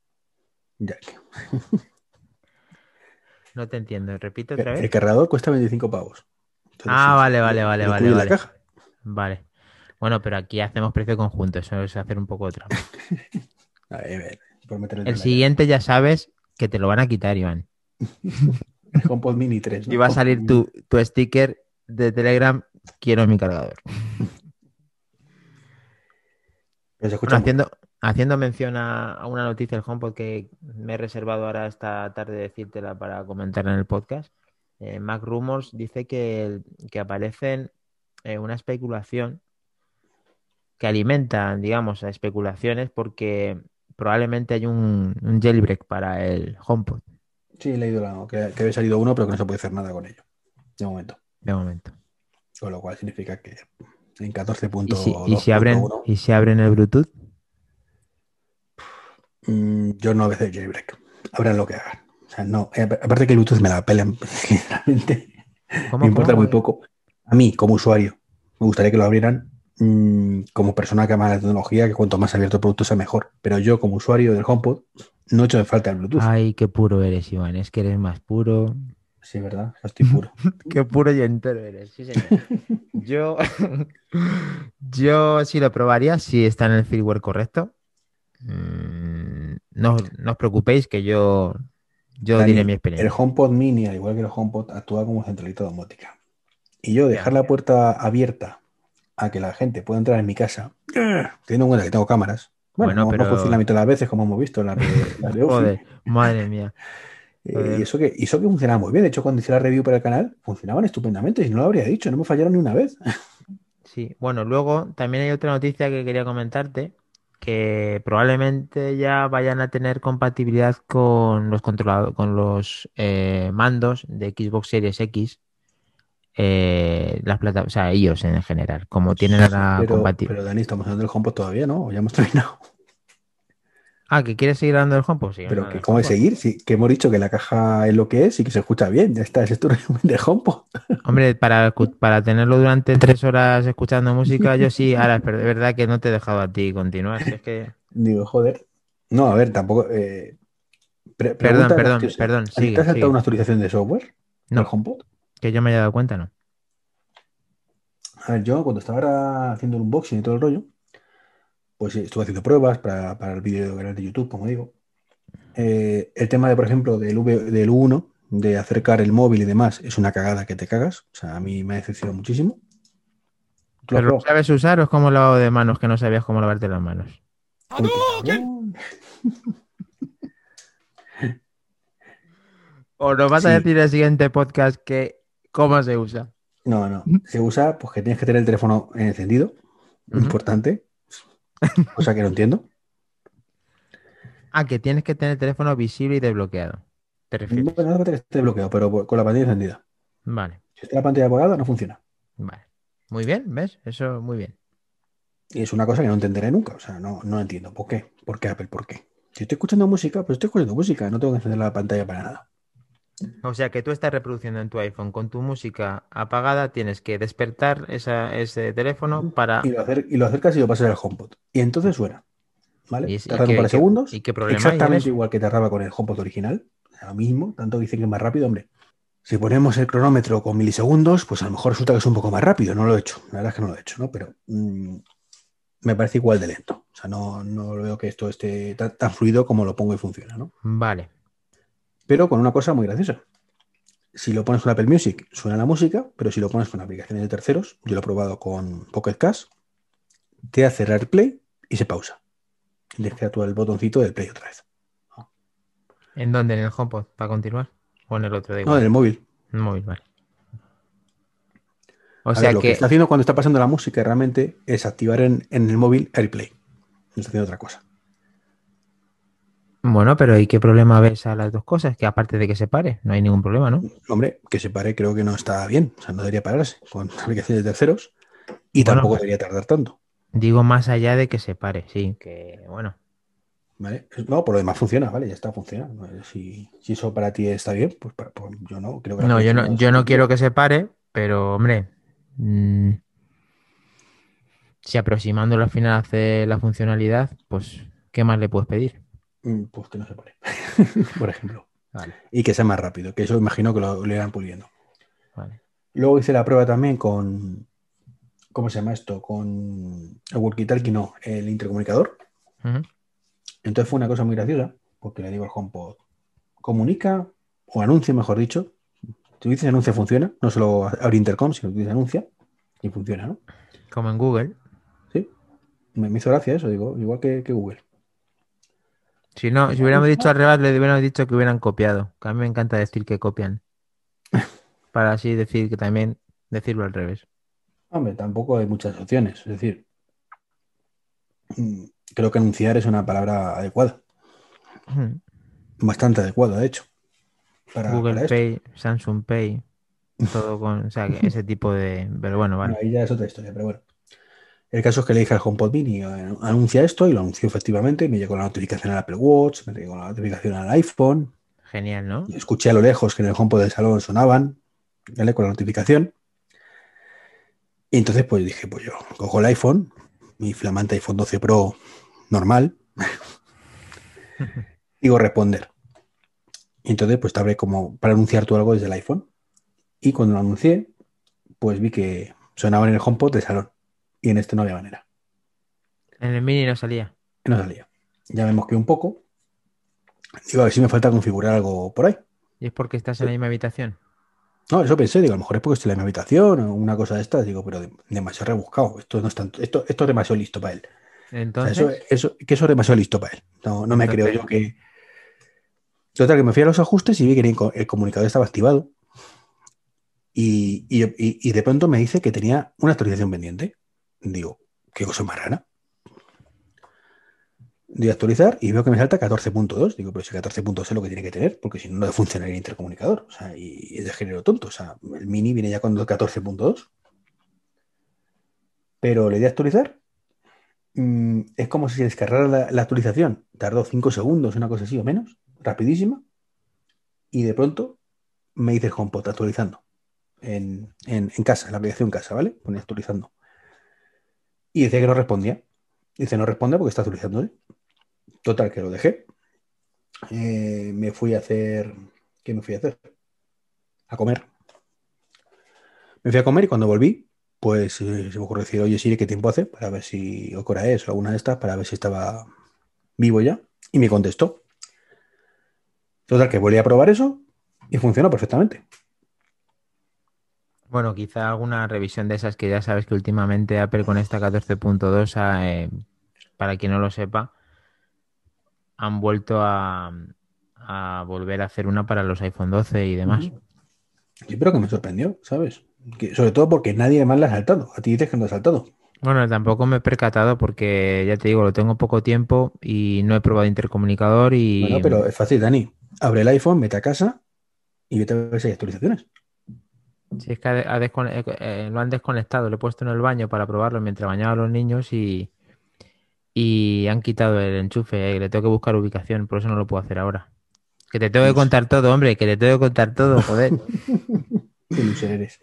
Ya. no te entiendo, repite otra vez. El cargador cuesta 25 pavos. ah, vale, vale, vale, vale. Vale. caja. vale. Bueno, pero aquí hacemos precio conjunto, eso es hacer un poco trampa. a ver, a ver, el siguiente ya sabes que te lo van a quitar, Iván. HomePod Mini 3. ¿no? Y va a salir tu, tu sticker de Telegram, quiero mi cargador. Bueno, haciendo, haciendo mención a, una noticia del HomePod que me he reservado ahora esta tarde decírtela para comentar en el podcast. eh, Mac Rumors dice que, que aparecen eh, una especulación que alimenta, digamos, a especulaciones porque probablemente hay un, un jailbreak para el HomePod. Sí, he leído la- que, que había salido uno, pero que no se puede hacer nada con ello. De momento. de momento. Con lo cual significa que en ¿Y 14.2.1 si, y si abren, y si abren el Bluetooth? mm, yo no voy a hacer jailbreak. Abran lo que hagan. O sea, no. eh, Aparte que el Bluetooth me la pelan. Generalmente ¿Cómo, me importa cómo? muy poco. A mí, como usuario, me gustaría que lo abrieran mm, como persona que ama la tecnología, que cuanto más abierto el producto sea mejor. Pero yo, como usuario del HomePod, no echo de falta el Bluetooth. Ay, qué puro eres, Iván. Es que eres más puro. Sí, ¿verdad? Estoy puro. Qué puro y entero eres, sí, señor. Yo, yo sí lo probaría si está en el firmware correcto. Mm, no, no os preocupéis que yo, yo Dani, diré mi El experiencia. HomePod Mini, al igual que el HomePod, actúa como centralita domótica. Y yo dejar la puerta abierta a que la gente pueda entrar en mi casa, teniendo en cuenta que tengo cámaras, bueno, Bueno, no, funciona la mitad de las veces, como hemos visto en la de, la de. Joder, madre mía. Eh, y eso que, eso que funcionaba muy bien. De hecho, cuando hice la review para el canal, funcionaban estupendamente. Si no lo habría dicho, no me fallaron ni una vez. Sí, bueno, luego también hay otra noticia que quería comentarte, que probablemente ya vayan a tener compatibilidad con los controlado- con los eh, mandos de Xbox Series X, eh, las plata- o sea, iOS en general, como tienen ahora pero, compatibilidad. pero Dani, estamos hablando del HomePod todavía, ¿no? Ya hemos terminado. Ah, ¿que quieres seguir hablando del HomePod? Sí, Pero que cómo de seguir, sí, que hemos dicho que la caja es lo que es y que se escucha bien. Ya está, ese es tu resumen de HomePod. Hombre, para, para tenerlo durante tres horas escuchando música, yo sí, ahora, pero de verdad que no te he dejado a ti continuar. si es que... Digo, joder. No, a ver, tampoco. eh, pre- Perdón, perdón, perdón, ¿A ti sigue, ¿Te has saltado una actualización de software? No. ¿Del HomePod? Que yo me haya dado cuenta, ¿no? A ver, yo cuando estaba haciendo el unboxing y todo el rollo, pues sí, estuve haciendo pruebas para, para el vídeo canal de YouTube, como digo. Eh, el tema de, por ejemplo, del, v, del U1, de acercar el móvil y demás, es una cagada que te cagas. O sea, a mí me ha decepcionado muchísimo. ¿Tú lo ¿Pero lo sabes usar o es como lavado de manos que no sabías cómo lavarte las manos? Cabrón. ¿O nos vas a decir en el siguiente podcast que cómo se usa? No, no. Se usa pues que tienes que tener el teléfono encendido. Importante. Cosa que no entiendo. Ah, que tienes que tener el teléfono visible y desbloqueado. ¿Te refieres? Bueno, no que esté bloqueado, pero con la pantalla encendida. Vale, Si está la pantalla apagada, no funciona. vale. Muy bien, ¿ves? Eso muy bien. Y es una cosa que no entenderé nunca. O sea, no, no entiendo. ¿Por qué? ¿Por qué Apple? ¿Por qué? Si estoy escuchando música, pues estoy escuchando música. No tengo que encender la pantalla para nada. O sea que tú estás reproduciendo en tu iPhone con tu música apagada, tienes que despertar esa- ese teléfono para... Y lo, acer- y lo acercas y lo pasas al HomePod. Y entonces suena. ¿Vale? ¿Y Tarda un par de segundos. y qué problema Exactamente igual que tardaba con el HomePod original. Lo mismo. Tanto dicen que es más rápido, hombre. Si ponemos el cronómetro con milisegundos, pues a lo mejor resulta que es un poco más rápido. No lo he hecho. La verdad es que no lo he hecho, ¿no? Pero mm, me parece igual de lento. O sea, no, no veo que esto esté tan, tan fluido como lo pongo y funciona, ¿no? Vale. Pero con una cosa muy graciosa. Si lo pones con Apple Music, suena la música, pero si lo pones con aplicaciones de terceros, yo lo he probado con Pocket Cast, te hace cerrar play y se pausa. Y tienes que actuar el botoncito del play otra vez. ¿En dónde? ¿En el HomePod? ¿Para continuar? ¿O en el otro? No, en el móvil. En el móvil, vale. O A sea ver, lo que... que... está haciendo cuando está pasando la música realmente es activar en, en el móvil AirPlay. No está haciendo otra cosa. Bueno, pero ¿y qué problema ves a las dos cosas? Que aparte de que se pare, no hay ningún problema, ¿no? Hombre, que se pare creo que no está bien. O sea, no debería pararse con aplicaciones de terceros y Bueno, tampoco pues- debería tardar tanto. Digo más allá de que se pare, sí, que bueno. ¿Vale? No, por lo demás funciona, ¿vale? Ya está, funciona. Si, si eso para ti está bien, pues, para- pues yo no. Creo que la No, yo no, yo no quiero que se pare, pero hombre, mm, si aproximándolo al final hace la funcionalidad, pues ¿qué más le puedes pedir? Pues que no se pare, por ejemplo. Vale, Y que sea más rápido, que eso imagino que lo, lo irán puliendo. vale. Luego hice la prueba también con. ¿Cómo se llama esto? Con el walkie-talkie, no, el intercomunicador. Entonces fue una cosa muy graciosa, porque le digo al HomePod, comunica o anuncia, mejor dicho, tú dices anuncia funciona, no solo abre intercom, sino que dices anuncia y funciona, ¿no? Como en Google. Sí. Me, me hizo gracia eso, digo, igual que, que Google. Si no, si hubiéramos dicho al revés, le hubiéramos dicho que hubieran copiado. Que a mí me encanta decir que copian. Para así decir que también decirlo al revés. Hombre, tampoco hay muchas opciones. Es decir, creo que anunciar es una palabra adecuada. Ujú. Bastante adecuada, de hecho. Para, Google para esto. Pay, Samsung Pay, todo con, o sea, que ese tipo de. Pero bueno, Bueno, vale. ahí ya es otra historia, pero bueno. El caso es que le dije al HomePod Mini, eh, anuncia esto y lo anunció efectivamente. Me llegó la notificación al Apple Watch, me llegó la notificación al iPhone. Genial, ¿no? escuché a lo lejos que en el HomePod del salón sonaban, ¿vale? Con la notificación. Y entonces pues dije, pues yo cojo el iPhone, mi flamante iPhone 12 Pro normal, digo responder. Y entonces pues te abre como para anunciar tú algo desde el iPhone. Y cuando lo anuncié, pues vi que sonaba en el HomePod del salón. Y en este no había manera. En el mini no salía. No salía. Ya me mosqué un poco. Digo, a ver si me falta configurar algo por ahí. ¿Y es porque estás en la misma habitación? No, eso pensé, digo, a lo mejor es porque estoy en mi habitación o una cosa de estas, digo, pero de- demasiado rebuscado. Esto no es tanto, esto, esto es demasiado listo para él. O sea, Entonces, eso, eso- que eso es demasiado listo para él. No, no me creo yo que. Total, que me fui a los ajustes y vi que el co- el comunicador estaba activado. Y- y de pronto me dice que tenía una actualización pendiente. Digo, qué cosa más rara. Doy a actualizar y veo que me salta 14.2. Digo, pero si 14.2 es lo que tiene que tener, porque si no, no funciona el intercomunicador. O sea, y es de género tonto. O sea, el mini viene ya con 14.2. Pero le di a actualizar. mm, es como si se descargara la, actualización. Tardó 5 segundos, una cosa así o menos. Rapidísima. Y de pronto me dice HomePod actualizando. En, en- en casa, en la aplicación casa, ¿vale? Pone actualizando. Y decía que no respondía. Dice, no responde porque está actualizando. Total, que lo dejé. Eh, me fui a hacer. ¿Qué me fui a hacer? A comer. Me fui a comer y cuando volví, pues eh, se me ocurrió decir, oye Siri, ¿qué tiempo hace? Para ver si, o hora es, o alguna de estas, para ver si estaba vivo ya. Y me contestó. Total, que volví a probar eso y funcionó perfectamente. Bueno, quizá alguna revisión de esas que ya sabes que últimamente Apple con esta 14.2, ha, eh, para quien no lo sepa, han vuelto a, a volver a hacer una para los iPhone 12 y demás. Sí, pero que me sorprendió, ¿sabes? Que, sobre todo porque nadie más la ha saltado. A ti dices que no ha saltado. Bueno, tampoco me he percatado porque ya te digo, lo tengo poco tiempo y no he probado intercomunicador y Bueno, pero es fácil, Dani. Abre el iPhone, vete a casa y vete a ver si hay actualizaciones. Si es que ha- eh, eh, lo han desconectado, lo he puesto en el baño para probarlo mientras bañaba a los niños y, y han quitado el enchufe, eh, le tengo que buscar ubicación, por eso no lo puedo hacer ahora. Que te tengo que contar todo, hombre, que te tengo que contar todo, joder. Qué loser eres.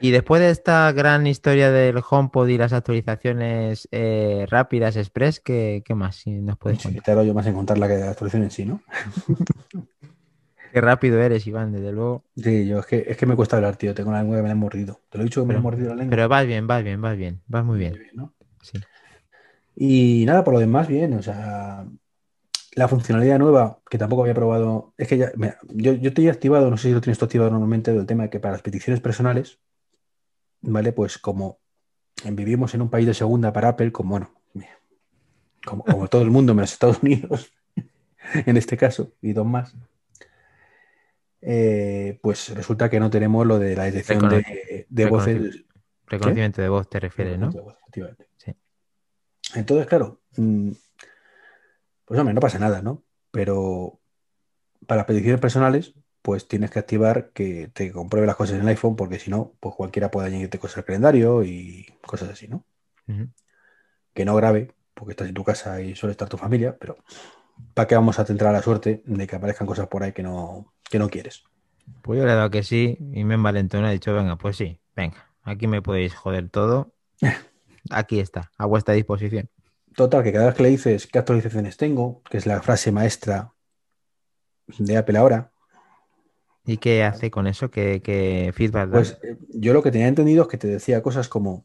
Y después de esta gran historia del HomePod y las actualizaciones eh, rápidas express, ¿qué, qué más si nos puedes Sí, contar? yo más en contar la, que la actualización en sí, ¿no? Qué rápido eres, Iván, desde luego. Sí, yo es que, es que me cuesta hablar, tío. Tengo la lengua que me la han mordido. Te lo he dicho que me la mordido la lengua. Pero vas bien, vas bien, vas bien, vas muy bien. ¿no? Sí. Y nada, por lo demás, bien. O sea, la funcionalidad nueva que tampoco había probado. Es que ya, mira, yo, yo te he activado, no sé si lo tienes tú activado normalmente, del tema de que para las peticiones personales, ¿vale? Pues como vivimos en un país de segunda para Apple, como bueno, como, como todo el mundo, menos Estados Unidos, en este caso, y dos más. Eh, pues resulta que no tenemos lo de la detección de, de voces. Reconocimiento de voz te refieres, ¿no? De voz, efectivamente. Sí. Entonces, claro, mm, pues hombre, no pasa nada, ¿no? Pero para las peticiones personales, pues tienes que activar que te compruebe las cosas en el iPhone, porque si no, pues cualquiera puede añadirte cosas al calendario y cosas así, ¿no? Que no grave, porque estás en tu casa y suele estar tu familia, pero ¿para qué vamos a tentar la suerte de que aparezcan cosas por ahí que no, que no quieres? Pues yo le he dado que sí y me envalentonado. He dicho, venga, pues sí, venga, aquí me podéis joder todo. Aquí está, a vuestra disposición. Total, que cada vez que le dices qué actualizaciones tengo, que es la frase maestra de Apple ahora, ¿Y qué hace con eso? ¿Qué, qué feedback da? Pues eh, yo lo que tenía entendido es que te decía cosas como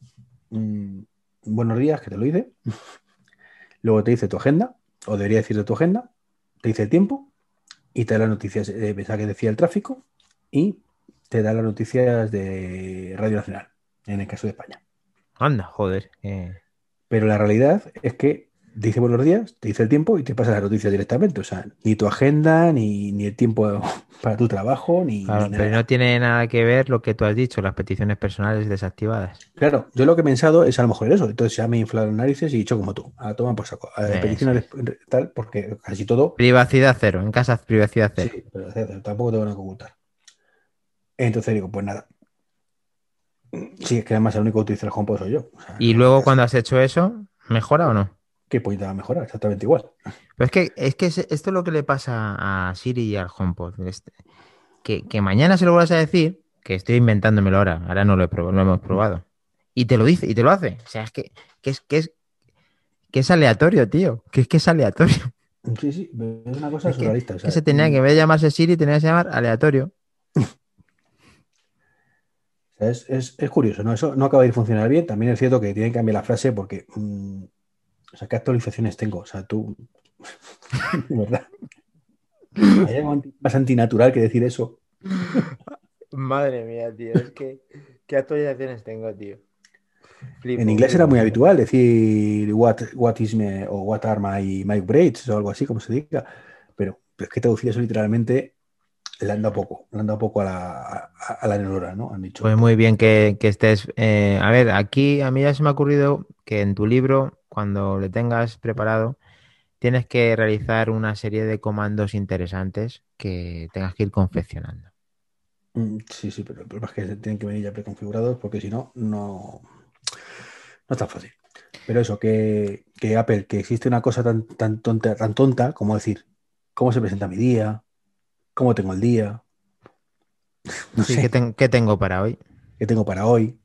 mm, buenos días, que te lo dice. Luego te dice tu agenda, o debería decirte tu agenda, te dice el tiempo y te da las noticias. Eh, pensaba que decía el tráfico y te da las noticias de Radio Nacional, en el caso de España. Anda, joder. eh. Pero la realidad es que te dice buenos días, te dice el tiempo y te pasa las noticias directamente. O sea, ni tu agenda, ni, ni el tiempo para tu trabajo, ni, Claro, ni pero nada. no tiene nada que ver lo que tú has dicho, las peticiones personales desactivadas. Claro, yo lo que he pensado es a lo mejor eso. Entonces ya me he inflado las narices y he dicho como tú, a tomar por saco. A Eso peticiones de- tal, porque casi todo. Privacidad cero, en casa privacidad cero. Sí, pero tampoco tengo nada que ocultar. Entonces digo, pues nada. Sí, es que además el único que utiliza el HomePod soy yo. O sea, Y luego cuando has hecho eso, ¿mejora o no? ¿Qué puñeta va a mejorar? Exactamente igual. Pero es que, es que es- esto es lo que le pasa a Siri y al HomePod. Este- que, que mañana se lo vuelvas a decir, que estoy inventándomelo ahora, ahora no lo, he probado, no lo hemos probado. Y te lo dice, y te lo hace. O sea, es que, que es, que es, que es aleatorio, tío. Que es que es aleatorio. Sí, sí, es una cosa Es que, surrealista. que sea, se tenía que, en vez de llamarse Siri, tenía que llamar aleatorio. Es- es curioso, ¿no? Eso no acaba de funcionar bien. También es cierto que tienen que cambiar la frase porque, mm, o sea, ¿qué actualizaciones tengo? O sea, tú, de verdad. ¿Hay algo más antinatural que decir eso? Madre mía, tío. Es que, ¿qué actualizaciones tengo, tío? En inglés era muy habitual decir what, what is me o what are my, my braids o algo así, como se diga. Pero, pero es que traducir eso literalmente le han dado poco, le han dado poco a la, a, a la neurona, ¿no? Han dicho. Pues muy bien que, que estés. eh, a ver, aquí a mí ya se me ha ocurrido que en tu libro, cuando le tengas preparado, tienes que realizar una serie de comandos interesantes que tengas que ir confeccionando. Mm, Sí, sí, pero el problema es que tienen que venir ya preconfigurados porque si no, no, no es tan fácil. Pero eso, que, que Apple, que existe una cosa tan, tan, tonta, tan tonta como decir cómo se presenta mi día, cómo tengo el día, no Sí, sé, ¿qué, ten- qué tengo para hoy? qué tengo para hoy.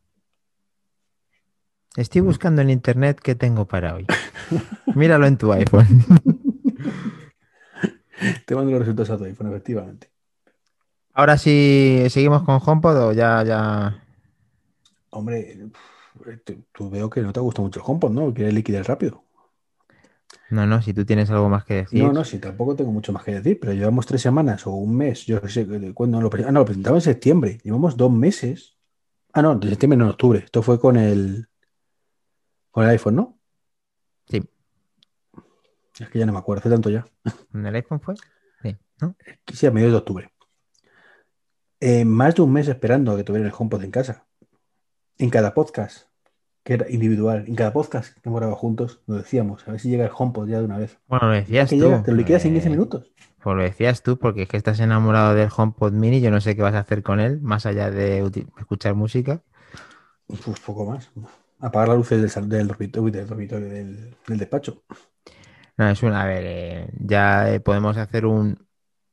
Estoy buscando en internet qué tengo para hoy. Míralo en tu iPhone. Te mando los resultados a tu iPhone, efectivamente. Ahora sí, seguimos con HomePod o ya, ya. Hombre, tú, veo que no te gusta mucho el HomePod, ¿no? Quieres liquidar rápido. No, no, si tú tienes algo más que decir. No, no, sí, tampoco tengo mucho más que decir, pero llevamos tres semanas o un mes, yo sé cuándo lo, ah, no, lo presentaba en septiembre, llevamos dos meses. Ah, no, de septiembre no, en octubre. Esto fue con el con el iPhone, ¿no? Sí. Es que ya no me acuerdo, hace tanto ya. ¿En el iPhone fue? Sí, ¿no? Sí, a mediados de octubre. Eh, más de un mes esperando a que tuviera el HomePod en casa. En cada podcast, que era individual, en cada podcast que hemos grabado juntos, lo decíamos, a ver si llega el HomePod ya de una vez. Bueno, lo decías tú. llega, te lo liquidas en 15 eh, minutos. Pues lo decías tú, porque es que estás enamorado del HomePod Mini. Yo no sé qué vas a hacer con él, más allá de escuchar música. Uf, poco más. Apagar las luces del, del dormitorio, del, dormitorio, del, del despacho. No, es una. A ver, eh, ya eh, podemos hacer un,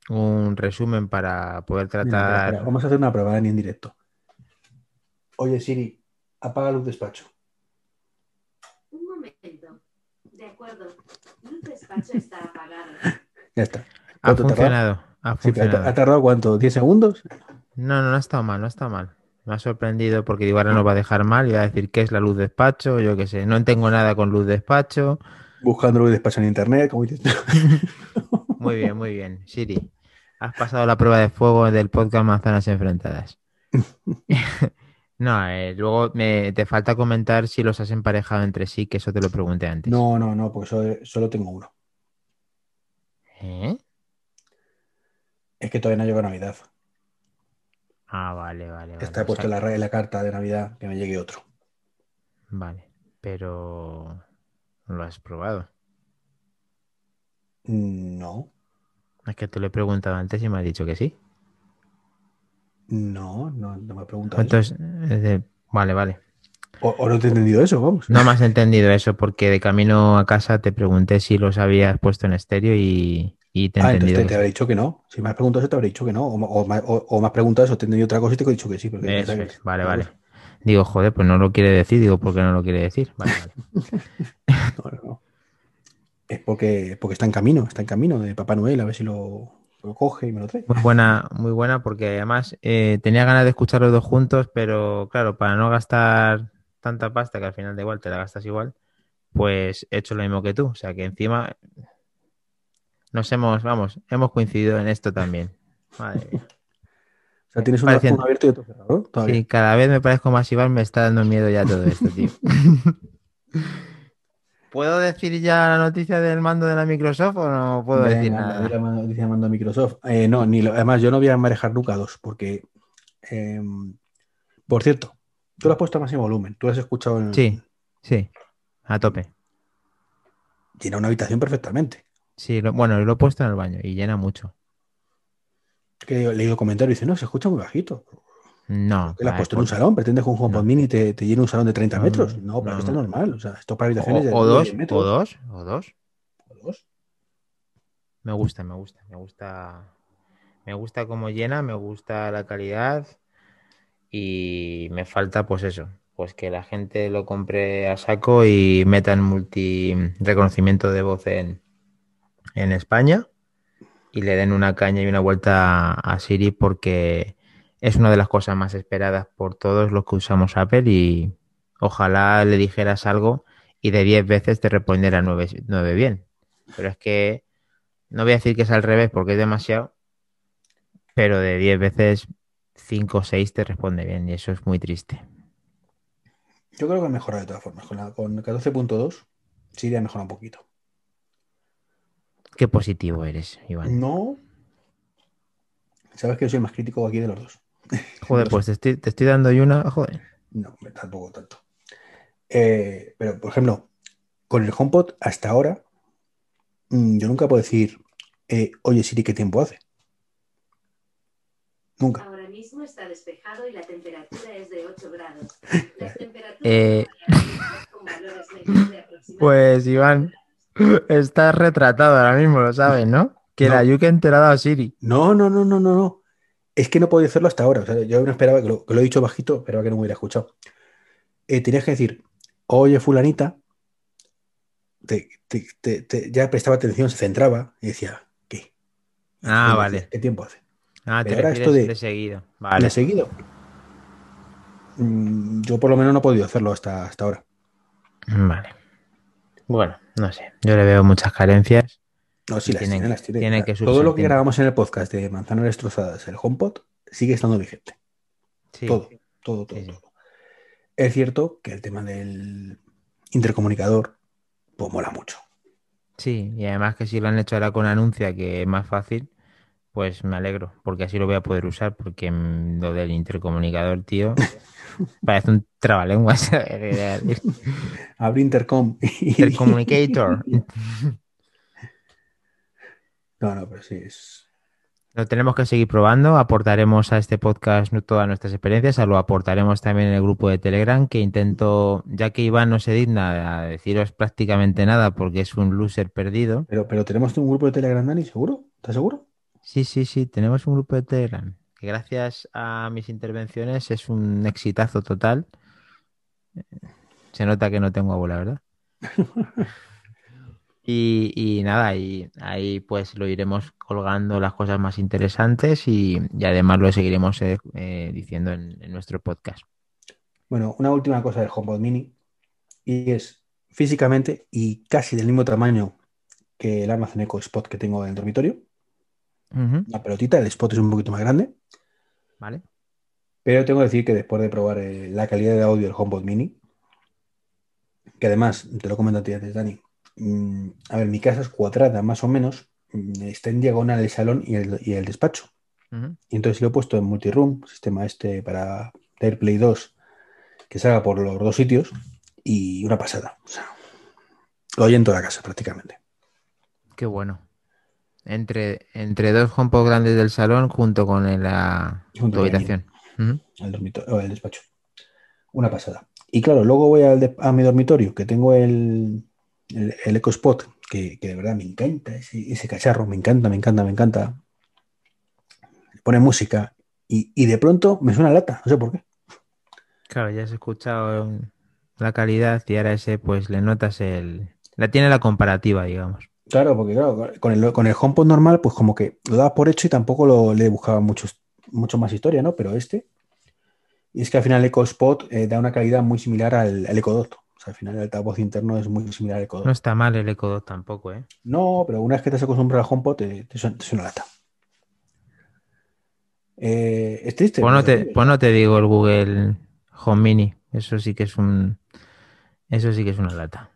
un resumen para poder Mira, espera, tratar. espera, vamos a hacer una prueba en directo. Oye, Siri, apaga luz despacho. Un momento. De acuerdo. Luz despacho está apagado. Ya está. Ha funcionado. Ha funcionado. ¿Ha tardado cuánto? ¿10 segundos? No, no, no ha estado mal, no ha estado mal. Me ha sorprendido porque digo, ahora nos va a dejar mal y va a decir qué es la luz despacho, yo qué sé, no tengo nada con luz despacho. Buscando luz despacho en internet, como dices. Muy bien, muy bien. Siri, has pasado la prueba de fuego del podcast Manzanas Enfrentadas. No, eh, luego me, te falta comentar si los has emparejado entre sí, que eso te lo pregunté antes. No, no, no, porque solo, solo tengo uno. ¿Eh? Es que todavía no llegó Navidad. Ah, vale, vale. vale. Está puesto en la, en la carta de Navidad que me llegue otro. Vale, pero lo has probado. No, Es que te lo he preguntado antes y me has dicho que sí. no, no, no me he preguntado. Entonces, vale, vale. O, o no te he entendido eso, vamos. No me has entendido eso porque de camino a casa te pregunté si los habías puesto en estéreo y, y te he Ah, entonces te, te habré dicho que no. Si me has preguntado eso, te habré dicho que no. O, o o- o me has preguntado eso, te he entendido otra cosa y te he dicho que sí. Porque Eso es, vale, vale. Digo, joder, pues no lo quiere decir. Digo, ¿por qué no lo quiere decir? Vale, vale. No, no, no. Es porque, porque está en camino, está en camino de Papá Noel, a ver si lo, lo coge y me lo trae. Muy buena, muy buena porque además eh, tenía ganas de escuchar los dos juntos, pero claro, para no gastar tanta pasta que al final da igual, te la gastas igual, pues he hecho lo mismo que tú. O sea que encima nos hemos, vamos, hemos coincidido en esto también. Madre mía. sea, tienes Parecen- uno abierto y otro cerrado. Todavía. Sí, cada vez me parezco más Iván, me está dando miedo ya todo esto, tío. ¿Puedo decir ya la noticia del mando de la Microsoft o no puedo Venga, decir nada? la mano- dice mando a Microsoft. Eh, no, ni lo- además yo no voy a manejar nunca dos, porque, eh, por cierto, tú lo has puesto a máximo volumen, tú lo has escuchado en Sí, sí, a tope. llena una habitación perfectamente. Sí, lo- bueno, lo he puesto en el baño y llena mucho. Que he leído comentarios y dice, no, se escucha muy bajito. No, ¿Qué lo has vale, puesto en un pues- salón? ¿Pretendes que un HomePod No. Mini te, te llene un salón de 30 No, metros? no, pero no, esto es no. normal. O sea, esto para O, habitaciones de o 10 dos, metros. o dos, o dos. o dos. Me gusta, me gusta, me gusta. Me gusta cómo llena, me gusta la calidad y me falta pues eso, pues que la gente lo compre a saco y metan multi reconocimiento de voz en, en España y le den una caña y una vuelta a Siri porque es una de las cosas más esperadas por todos los que usamos Apple y ojalá le dijeras algo y de 10 veces te respondiera 9, bien. Pero es que no voy a decir que es al revés porque es demasiado, pero de 10 veces 5 o 6 te responde bien y eso es muy triste. Yo creo que ha mejorado de todas formas. Con, la- con 14.2 sí ha mejorado un poquito. Qué positivo eres, Iván. No. Sabes que yo soy el más crítico aquí de los dos. Joder, pues te estoy, te estoy dando y una, joder. No, tampoco tanto. Eh, pero, por ejemplo, con el HomePod hasta ahora, mm, yo nunca puedo decir, eh, oye Siri, ¿qué tiempo hace? Nunca. Ahora mismo está despejado y la temperatura es de 8 grados. Las temperaturas Eh, de aproximadamente Pues, Iván, estás retratado ahora mismo, lo sabes, ¿no? Que No. la Yuke ha enterado a Siri. No, no, no, no, no, no. Es que no podía hacerlo hasta ahora. O sea, yo no esperaba que lo, que lo he dicho bajito, esperaba que no me hubiera escuchado. Eh, tenías que decir, oye, fulanita, te- te- te- te- ya prestaba atención, se centraba y decía, ¿qué? Ah, vale. ¿Qué tiempo hace? Ah, te esto de- de seguido. ¿Le Vale. he seguido? Mm, Yo por lo menos no he podido hacerlo hasta, hasta ahora. Vale. Bueno, no sé. Yo le veo muchas carencias. No, sí, las Tienen- tiene, las tiene. que Todo lo que grabamos en el podcast de Manzanas Destrozadas, el HomePod, sigue estando vigente. Sí. Todo, todo, todo, Sí, sí. todo. Es cierto que el tema del intercomunicador, pues mola mucho. Sí, y además que si lo han hecho ahora con anuncia, que es más fácil, pues me alegro, porque así lo voy a poder usar, porque mm, lo del intercomunicador, tío, parece un trabalenguas. Abre Intercom. Intercommunicator. No, no, pero sí, es... Lo tenemos que seguir probando. Aportaremos a este podcast todas nuestras experiencias. Lo aportaremos también en el grupo de Telegram, que intento, ya que Iván no se digna a deciros prácticamente nada porque es un loser perdido. Pero, pero tenemos un grupo de Telegram, Dani, ¿seguro? ¿Estás seguro? Sí, sí, sí, tenemos un grupo de Telegram que gracias a mis intervenciones es un exitazo total. Se nota que no tengo abuela, ¿verdad? Y, y nada, y ahí pues lo iremos colgando las cosas más interesantes y, y además lo seguiremos eh, eh, diciendo en, en nuestro podcast. Bueno, una última cosa del HomePod Mini y es físicamente y casi del mismo tamaño que el Amazon Echo Spot que tengo en el dormitorio. Una pelotita, el Spot es un poquito más grande, ¿Vale? pero tengo que decir que después de probar eh, la calidad de audio del HomePod Mini, que además, te lo ti antes, Dani, mm, a ver, mi casa es cuadrada más o menos, mm, está en diagonal el salón y el, y el despacho. Y entonces lo he puesto en multiroom, sistema este para AirPlay 2, que salga por los dos sitios, y una pasada. O sea, lo oye en toda la casa prácticamente. Qué bueno. Entre, entre dos HomePod grandes del salón junto con el, la Junto con habitación. El dormitorio, o el despacho. Una pasada. Y claro, luego voy al a mi dormitorio, que tengo el, el, el Echo Spot, que, que de verdad me encanta ese, ese cacharro, me encanta, me encanta, me encanta. Pone música y, y de pronto me suena lata, no sé por qué. Claro, ya has escuchado la calidad y ahora ese pues le notas el... La tiene la comparativa, digamos. Claro, porque claro, con el, con el HomePod normal, pues como que lo daba por hecho y tampoco lo, le buscaba muchos, mucho más historia, ¿no? Pero este, y es que al final el Echo Spot eh, da una calidad muy similar al, al Echo Dot. O sea, al final el altavoz interno es muy similar al Echo Dot. No está mal el Echo Dot tampoco, ¿eh? No, pero una vez que te has acostumbrado al HomePod, te, te suena, te suena lata. Eh, es triste. Pues no, te, pues no te digo el Google Home Mini. Eso sí que es un. Eso sí que es una lata.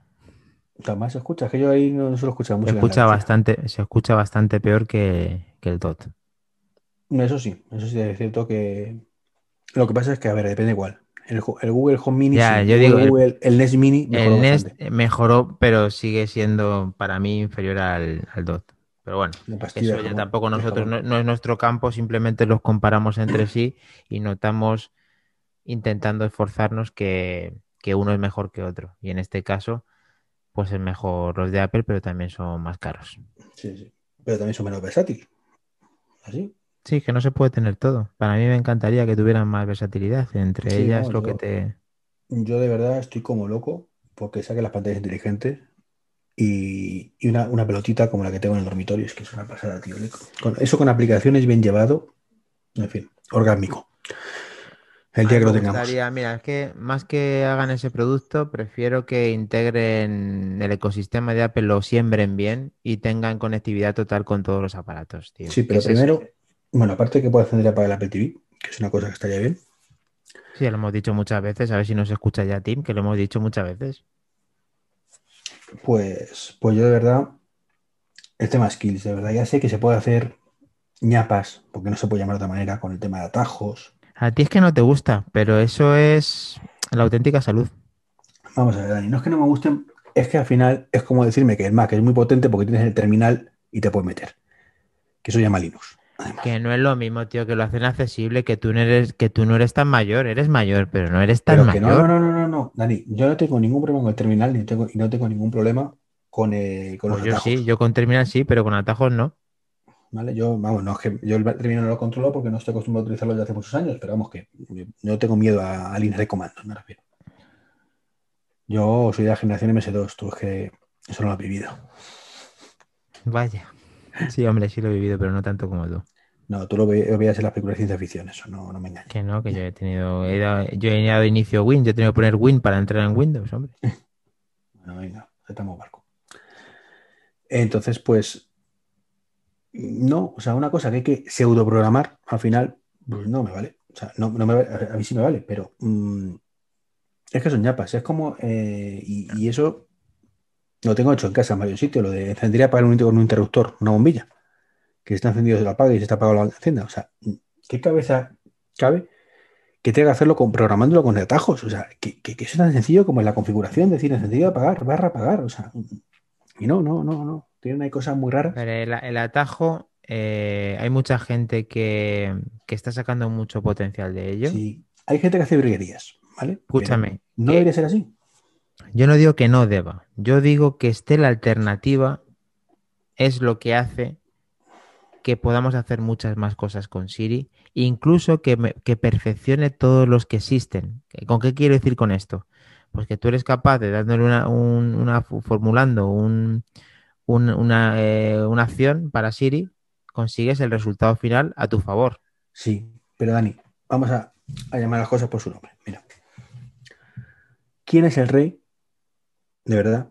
Además, se escucha, es que yo ahí no, no suelo escuchar Se escucha bastante, se escucha bastante peor que, que el DOT. Eso sí, eso sí es cierto que. Lo que pasa es que, a ver, depende igual. El, Google Home Mini, Ya, sí, yo el digo, el- Google, el Nest Mini mejoró El Nest bastante. mejoró, pero sigue siendo para mí inferior al, al DOT. Pero bueno, pastilla eso ya jamón, tampoco nosotros, no, no es nuestro campo, simplemente los comparamos entre sí y notamos intentando esforzarnos que, que uno es mejor que otro. Y en este caso, pues es mejor los de Apple, pero también son más caros. Sí, sí. Pero también son menos versátiles. ¿Así? Sí, que no se puede tener todo. Para mí me encantaría que tuvieran más versatilidad. Entre Sí, ellas no, lo yo- que te... Yo de verdad estoy como loco porque saquen las pantallas inteligentes y, y una, una pelotita como la que tengo en el dormitorio. Es que es una pasada, tío. Con, eso con aplicaciones bien llevado, en fin, orgánico. El día que lo tengamos. gustaría- mira, es que más que hagan ese producto, prefiero que integren el ecosistema de Apple, lo siembren bien y tengan conectividad total con todos los aparatos, tío. Sí, pero primero, bueno, aparte que pueda encender apagar el Apple TV, que es una cosa que estaría bien. Sí, lo hemos dicho muchas veces, a ver si nos escucha ya Tim, que lo hemos dicho muchas veces. Pues, pues yo de verdad, el tema skills, de verdad, ya sé que se puede hacer ñapas, porque no se puede llamar de otra manera, con el tema de atajos. A ti es que no te gusta, pero eso es la auténtica salud. Vamos a ver, Dani, no es que no me gusten, es que al final es como decirme que el Mac es muy potente porque tienes el terminal y te puedes meter. Que eso llama Linux. Además. Que no es lo mismo, tío, que lo hacen accesible, que tú no eres, que tú no eres tan mayor, eres mayor, pero no eres tan mayor. no, no, no, no, no, Dani, yo no tengo ningún problema con el terminal ni tengo, y no tengo ningún problema con, eh, con Pues los yo atajos. sí, yo con terminal sí, pero con atajos no. ¿Vale? Yo, vamos, no es que yo el terminal no lo controlo porque no estoy acostumbrado a utilizarlo desde hace muchos años, pero vamos, que no tengo miedo a, a líneas de comandos, me refiero. Yo soy de la generación MS2, tú es que eso no lo has vivido. Vaya. Sí, hombre, sí lo he vivido, pero no tanto como tú. No, tú lo, ve- lo veías en las películas de ciencia ficción, eso no, no me engañes. Que no, que yo he tenido, he dado- yo he dado inicio Win, yo he tenido que poner Win para entrar en Windows, hombre. Bueno, venga, estamos barco. Entonces, pues, no, o sea, una cosa que hay que pseudoprogramar al final, pues no me vale. O sea, no, me vale, a mí sí me vale, pero mm, es que son ñapas, es como, eh, y, y eso lo tengo hecho en casa en varios sitios, lo de encendería apagar un, con un interruptor, una bombilla, que está encendido se lo apaga y si está apagado lo encienda. O sea, ¿qué cabeza cabe que tenga que hacerlo con, programándolo con atajos? O sea, que, que, que eso es tan sencillo como en la configuración, decir encendido apagar, barra apagar, o sea, y no, no, no, no, tienen hay cosas muy raras. Pero el, el atajo, eh, hay mucha gente que, que está sacando mucho potencial de ello. Sí, hay gente que hace virguerías, ¿vale? Pero Escúchame, no debería ser así. Yo no digo que no deba, yo digo que esté la alternativa es lo que hace que podamos hacer muchas más cosas con Siri, incluso que, me- que perfeccione todos los que existen. ¿Con qué quiero decir con esto? Pues que tú eres capaz de dándole una, un- una- formulando un- un- una, eh, una acción para Siri, consigues el resultado final a tu favor. Sí, pero Dani, vamos a, a llamar las cosas por su nombre. Mira, ¿quién es el rey, de verdad,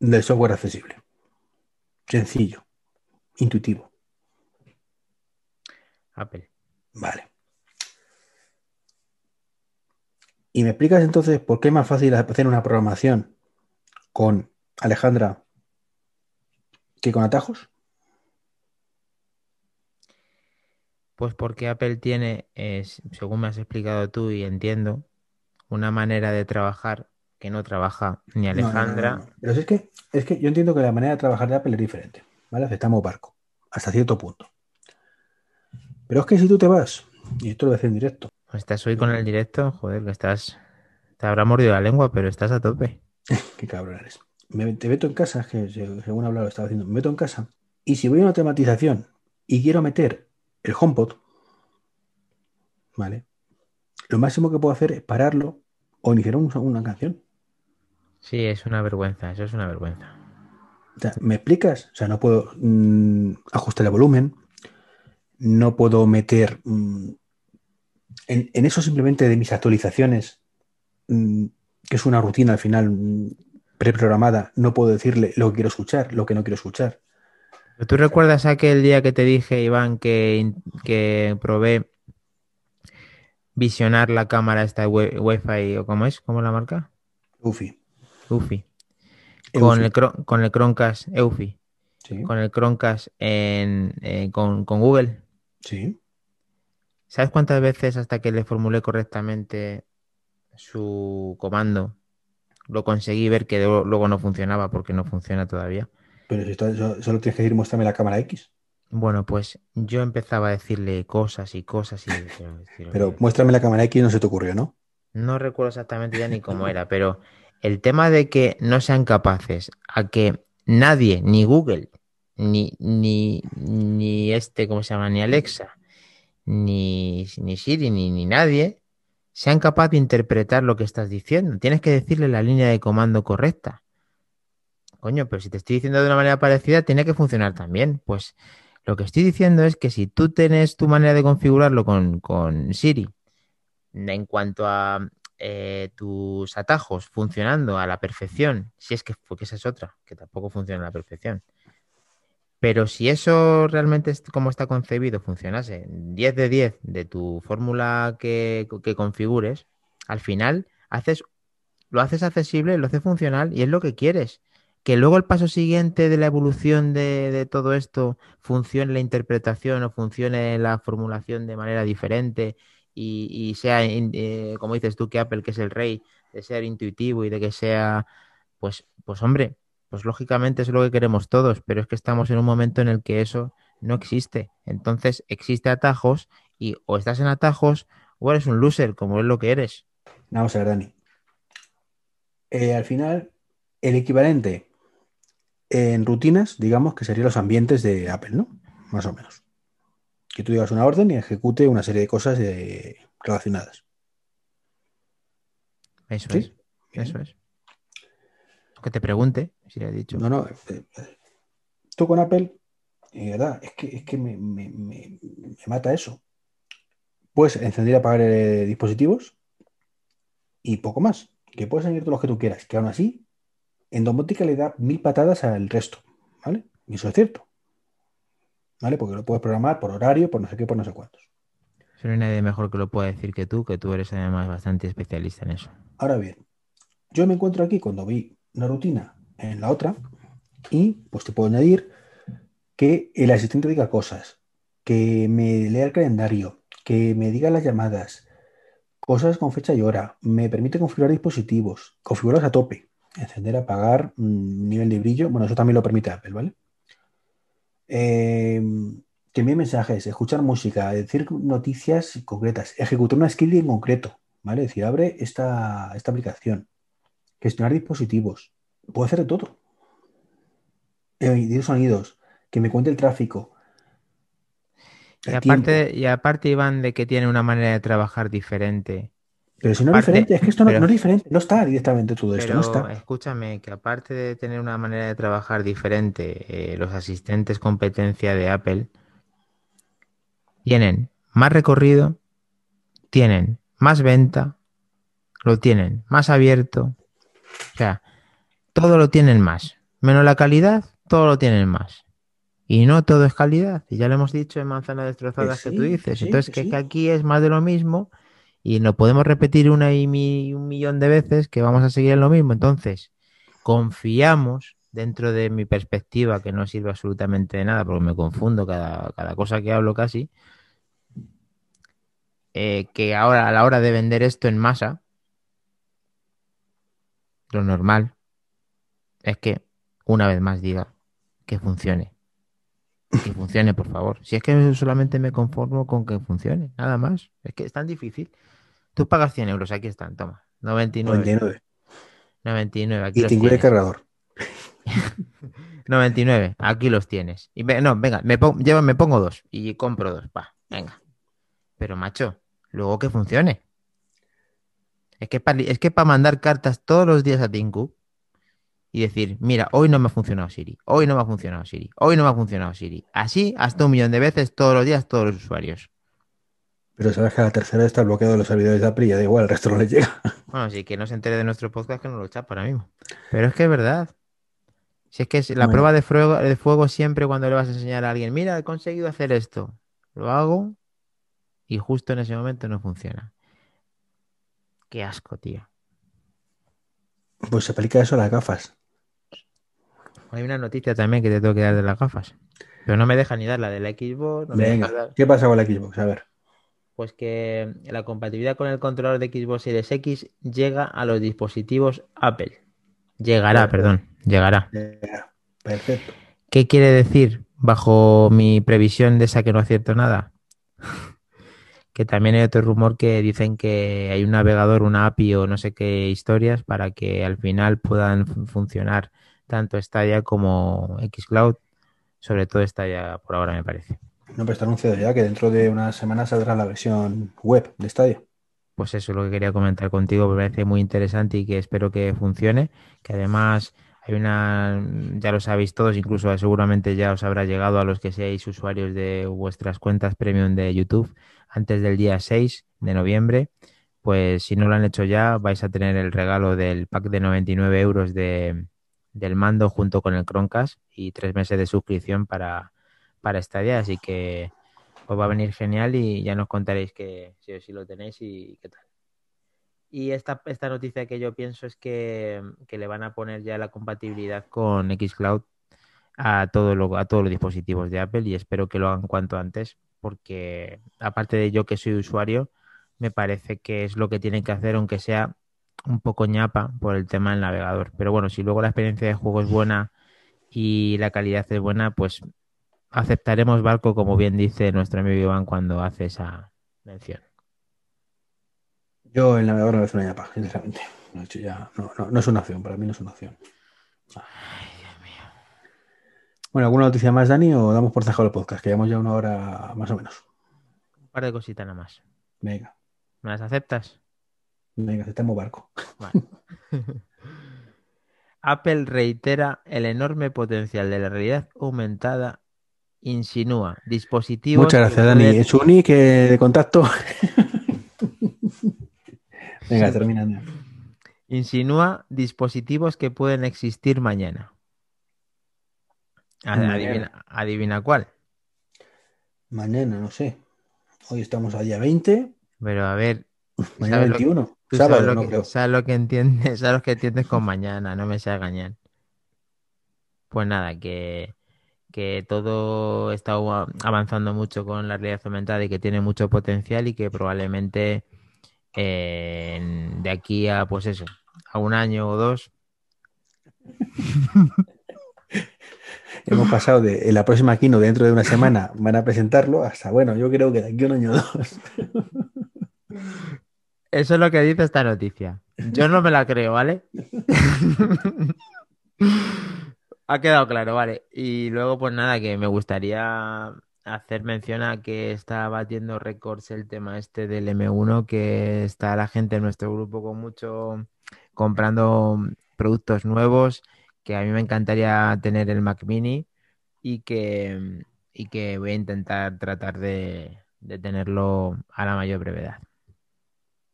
del software accesible? Sencillo, intuitivo. Apple. Vale. ¿Y me explicas entonces por qué es más fácil hacer una programación con Alejandra que con atajos? Pues porque Apple tiene, eh, según me has explicado tú y entiendo, una manera de trabajar que no trabaja ni No, no, no, Alejandra. no, no. Pero es que, es que yo entiendo que la manera de trabajar de Apple es diferente, ¿vale? Aceptamos barco, hasta cierto punto. Pero es que si tú te vas, y esto lo voy a en directo, Estás hoy con el directo, joder, que estás. Te habrá mordido la lengua, pero estás a tope. qué cabrón eres. Me, te meto en casa, es que se- según hablado lo estaba haciendo, me meto en casa, y si voy a una automatización y quiero meter el HomePod, ¿vale? Lo máximo que puedo hacer es pararlo o iniciar un- una canción. Sí, es una vergüenza, eso es una vergüenza. O sea, ¿me explicas? O sea, no puedo mm, ajustar el volumen, no puedo meter mm, en, en eso simplemente de mis actualizaciones, mm, que es una rutina al final preprogramada, no puedo decirle lo que quiero escuchar, lo que no quiero escuchar. ¿Tú recuerdas aquel día que te dije, Iván, que, que probé visionar la cámara esta wi- Wi-Fi o cómo es? ¿Cómo la marca? Ufi. Ufi. Con el, con el Chromecast, Eufi. Sí, Con el Chromecast en, eh, con, con Google. sí. ¿Sabes cuántas veces hasta que le formulé correctamente su comando lo conseguí ver que luego no funcionaba porque no funciona todavía? Pero si solo tienes que decir, muéstrame la cámara X. Bueno, pues yo empezaba a decirle cosas y cosas y... pero, muéstrame la cámara X no se te ocurrió, ¿no? No recuerdo exactamente ya ni cómo era, pero el tema de que no sean capaces a que nadie, ni Google, ni, ni, ni este, ¿cómo se llama? Ni Alexa, ni, ni Siri, ni, ni nadie, sean capaces de interpretar lo que estás diciendo. Tienes que decirle la línea de comando correcta. Coño, pero si te estoy diciendo de una manera parecida, tiene que funcionar también. Pues lo que estoy diciendo es que si tú tienes tu manera de configurarlo con, con Siri, en cuanto a eh, tus atajos funcionando a la perfección, si es que, porque esa es otra, que tampoco funciona a la perfección. Pero si eso realmente es como está concebido funcionase 10 de 10 de tu fórmula que, que configures, al final haces, lo haces accesible, lo haces funcional y es lo que quieres. Que luego el paso siguiente de la evolución de, de todo esto funcione la interpretación o funcione la formulación de manera diferente y, sea, eh, como dices tú, que Apple, que es el rey, de ser intuitivo y de que sea, pues, pues hombre, pues lógicamente es lo que queremos todos, pero es que estamos en un momento en el que eso no existe. Entonces existe atajos y o estás en atajos o eres un loser, como es lo que eres. Vamos a ver, Dani. Eh, al final, el equivalente en rutinas, digamos que serían los ambientes de Apple, ¿no? Más o menos. Que tú digas una orden y ejecute una serie de cosas eh, relacionadas. Eso ¿Sí? es, Bien. eso es. Que te pregunte, si le he dicho. No, no. eh, Tú con Apple, de verdad, es que, es que me, me- me- me mata eso. Puedes encender y apagar eh, dispositivos y poco más. Que puedes añadir todos los que tú quieras. Que aún así, en domótica le da mil patadas al resto. ¿Vale? Y eso es cierto. ¿Vale? Porque lo puedes programar por horario, por no sé qué, por no sé cuántos. Si no hay nadie mejor que lo pueda decir que tú, que tú eres además bastante especialista en eso. Ahora bien, yo me encuentro aquí cuando vi una rutina en la otra y pues te puedo añadir que el asistente diga cosas, que me lea el calendario, que me diga las llamadas, cosas con fecha y hora, me permite configurar dispositivos, configurarlos a tope, encender, apagar, mm, nivel de brillo, bueno, eso también lo permite Apple, ¿vale? Eh, que envíe mensajes, escuchar música, decir noticias concretas, ejecutar una skill en concreto, ¿vale? Es decir, abre esta, esta aplicación, gestionar dispositivos, puedo hacer de todo. Emitir sonidos, que me cuente el tráfico. Y aparte, y aparte, Iván, de que tiene una manera de trabajar diferente. Pero si no es diferente, es que esto no, pero- no es diferente, no está directamente todo esto, no está. escúchame, que aparte de tener una manera de trabajar diferente, eh, los asistentes competencia de Apple tienen más recorrido, tienen más venta, lo tienen más abierto. O sea, todo lo tienen más. Menos la calidad, todo lo tienen más. Y no todo es calidad. Y ya lo hemos dicho en manzanas destrozadas Que que tú dices. sí, Entonces, que que, sí. que aquí es más de lo mismo y lo podemos repetir una y mi- un millón de veces que vamos a seguir en lo mismo. Entonces, confiamos dentro de mi perspectiva, que no sirve absolutamente de nada porque me confundo cada, cada cosa que hablo casi, eh, que ahora a la hora de vender esto en masa, lo normal es que una vez más diga que funcione. Que funcione, por favor. Si es que solamente me conformo con que funcione, nada más. Es que es tan difícil. Tú pagas 100 euros, aquí están, toma. 99. 99. 99, aquí Y te incluye tienes. cargador. 99, aquí los tienes. Y ve- no, venga, me, pon- llevo- me pongo dos y compro dos. Pa, venga. Pero macho, luego que funcione. Es que para es que mandar cartas todos los días a Tim Cook y decir, mira, hoy no me ha funcionado Siri, hoy no me ha funcionado Siri, hoy no me ha funcionado Siri. Así hasta un millón de veces todos los días todos los usuarios. Pero sabes que a la tercera está bloqueado de los servidores de Apple y ya da igual, el resto no les llega. Bueno, así que no se entere de nuestro podcast que no lo chapa ahora mismo. Pero es que es verdad. Si es que la Bueno. prueba de fuego, de fuego siempre cuando le vas a enseñar a alguien, mira, he conseguido hacer esto, lo hago y justo en ese momento no funciona. Qué asco, tío. Pues se aplica eso a las gafas. Hay una noticia también que te tengo que dar de las gafas. Pero no me deja ni dar la de la Xbox. no me Venga, dar- ¿qué pasa con la Xbox? A ver. Pues que la compatibilidad con el controlador de Xbox Series X llega a los dispositivos Apple. Llegará, perdón, llegará. Perfecto. ¿Qué quiere decir bajo mi previsión de esa que no acierto nada? Que también hay otro rumor que dicen que hay un navegador, una API o no sé qué historias para que al final puedan fun- funcionar tanto Stadia como Xcloud, sobre todo Stadia por ahora me parece. No, pero está anunciado ya que dentro de unas semanas saldrá la versión web de Stadia. Pues eso es lo que quería comentar contigo, me parece muy interesante y que espero que funcione, que además hay una, ya lo sabéis todos, incluso seguramente ya os habrá llegado a los que seáis usuarios de vuestras cuentas premium de YouTube antes del día 6 de noviembre, pues si no lo han hecho ya vais a tener el regalo del pack de 99 euros de, del mando junto con el Chromecast y tres meses de suscripción para, para Stadia, así que os va a venir genial y ya nos contaréis que si, si lo tenéis y qué tal. Y esta, esta noticia que yo pienso es que, que le van a poner ya la compatibilidad con Xcloud a, todo lo- a todos los dispositivos de Apple y espero que lo hagan cuanto antes porque aparte de yo que soy usuario, me parece que es lo que tienen que hacer aunque sea un poco ñapa por el tema del navegador. Pero bueno, si luego la experiencia de juego es buena y la calidad es buena, pues aceptaremos barco, como bien dice nuestro amigo Iván cuando hace esa mención. Yo el navegador no hace una ñapa, sinceramente. No, hecho ya, no, no, no es una opción, para mí no es una opción. Bueno, ¿alguna noticia más, Dani, o damos por cerrado el podcast? Que llevamos ya una hora más o menos. Un par de cositas nada más. Venga, ¿Me las aceptas? venga, aceptamos barco. Vale. Apple reitera el enorme potencial de la realidad aumentada. Insinúa dispositivos. Muchas gracias, que Dani. ¿Es un eh, de contacto? Venga, Sí. termina. Dani. Insinúa dispositivos que pueden existir mañana. A- Mañana. Adivina, adivina cuál. Mañana, no sé. Hoy estamos a día 20, Pero a ver, mañana ¿Sabes lo que- 21. tú Sábado, sabes lo, no que, creo. sabes lo que entiendes, sabes lo que entiendes con mañana, no me seas gañán. Pues nada, que, que todo está avanzando mucho con la realidad aumentada y que tiene mucho potencial y que probablemente eh, de aquí a pues eso, a un año o dos, Hemos pasado de en la próxima Kino dentro de una semana van a presentarlo hasta, bueno, yo creo que de aquí a un año o dos. Eso es lo que dice esta noticia. Yo no me la creo, ¿vale? ha quedado claro, vale. Y luego, pues nada, que me gustaría hacer mención a que está batiendo récords el tema este del M1, que está la gente en nuestro grupo con mucho comprando productos nuevos, que a mí me encantaría tener el Mac Mini y que, y que voy a intentar tratar de, de tenerlo a la mayor brevedad.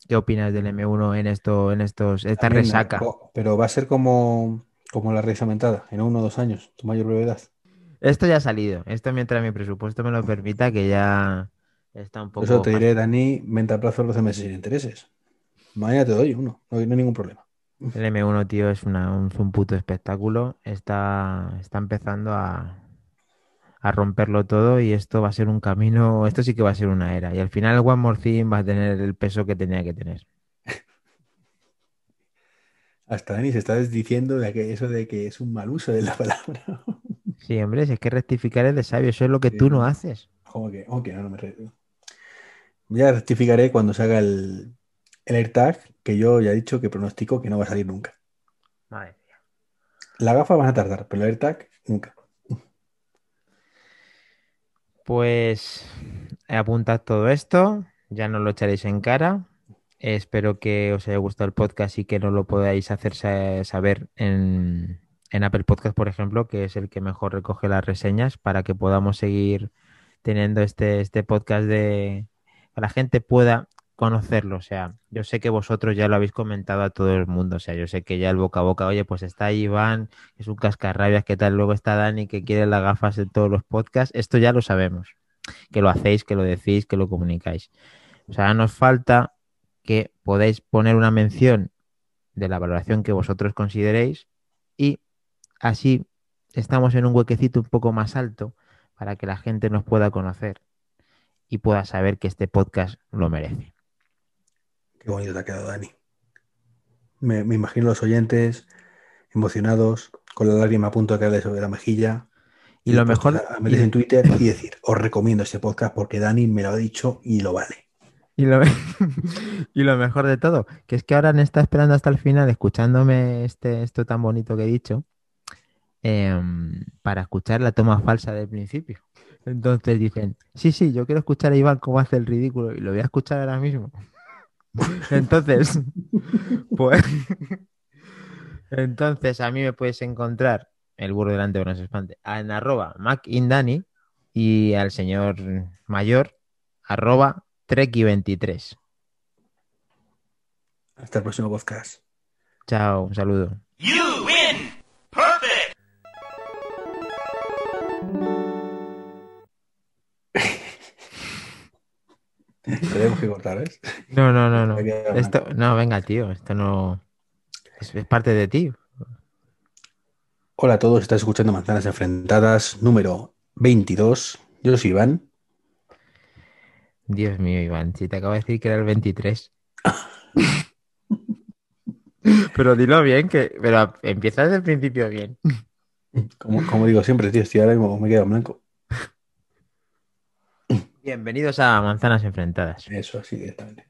¿Qué opinas del M1 en esto, en estos, esta También, resaca? Pero va a ser como, como la raíz aumentada, en uno o dos años, tu mayor brevedad. Esto ya ha salido. Esto mientras mi presupuesto me lo permita, que ya está un poco. eso te diré, Dani, venta a plazo 12 meses sin intereses. Mañana te doy uno, no no hay ningún problema. El M1, tío, es, una, un, puto espectáculo. Está, está empezando a, a romperlo todo y esto va a ser un camino. Esto sí que va a ser una era. Y al final, One More Thing va a tener el peso que tenía que tener. Hasta Dani se está desdiciendo de que eso de que es un mal uso de la palabra. Sí, hombre, si es que rectificar es de sabio. Eso es lo que Sí. tú no haces. Como que, no, no me re- Ya rectificaré cuando se haga el, el AirTag, que yo ya he dicho que pronostico que no va a salir nunca. Madre mía. La gafa van a tardar, pero el AirTag nunca. Pues apuntad todo esto, ya no lo echaréis en cara. Espero que os haya gustado el podcast y que nos lo podáis hacer sa- saber en, en Apple Podcast, por ejemplo, que es el que mejor recoge las reseñas para que podamos seguir teniendo este, este podcast de que la gente pueda conocerlo. O sea, yo sé que vosotros ya lo habéis comentado a todo el mundo. O sea, yo sé que ya el boca a boca, oye, pues está Iván, es un cascarrabias, ¿qué tal? Luego está Dani, que quiere las gafas en todos los podcasts. Esto ya lo sabemos. Que lo hacéis, que lo decís, que lo comunicáis. O sea, nos falta que podáis poner una mención de la valoración que vosotros consideréis y así estamos en un huequecito un poco más alto para que la gente nos pueda conocer y pueda saber que este podcast lo merece. Qué bonito te ha quedado, Dani. Me, me imagino los oyentes emocionados, con la lágrima a punto de caerle sobre la mejilla. Y lo después mejor- a- a meterse en Twitter y decir, os recomiendo este podcast porque Dani me lo ha dicho y lo vale. Y lo, y lo mejor de todo, que es que ahora me está esperando hasta el final, escuchándome este, esto tan bonito que he dicho, em, para escuchar la toma falsa del principio. Entonces dicen, sí, sí, yo quiero escuchar a Iván cómo hace el ridículo y lo voy a escuchar ahora mismo. Entonces, pues, entonces a mí me puedes encontrar el burro delante de no se espante, en arroba macindani y al señor mayor arroba treki23. Hasta el próximo podcast. Chao, un saludo. You Tenemos que cortar, ¿ves? No, no, no, no. Esto, no, venga, tío, esto no es, es parte de ti. Hola a todos, estás escuchando Manzanas Enfrentadas número 22. Yo soy Iván. Dios mío, Iván, si te acabo de decir que era el 23. Pero dilo bien, que pero empieza desde el principio bien. Como, como digo siempre, tío, estoy ahora mismo me quedo en blanco. Bienvenidos a Manzanas Enfrentadas. Eso, así directamente.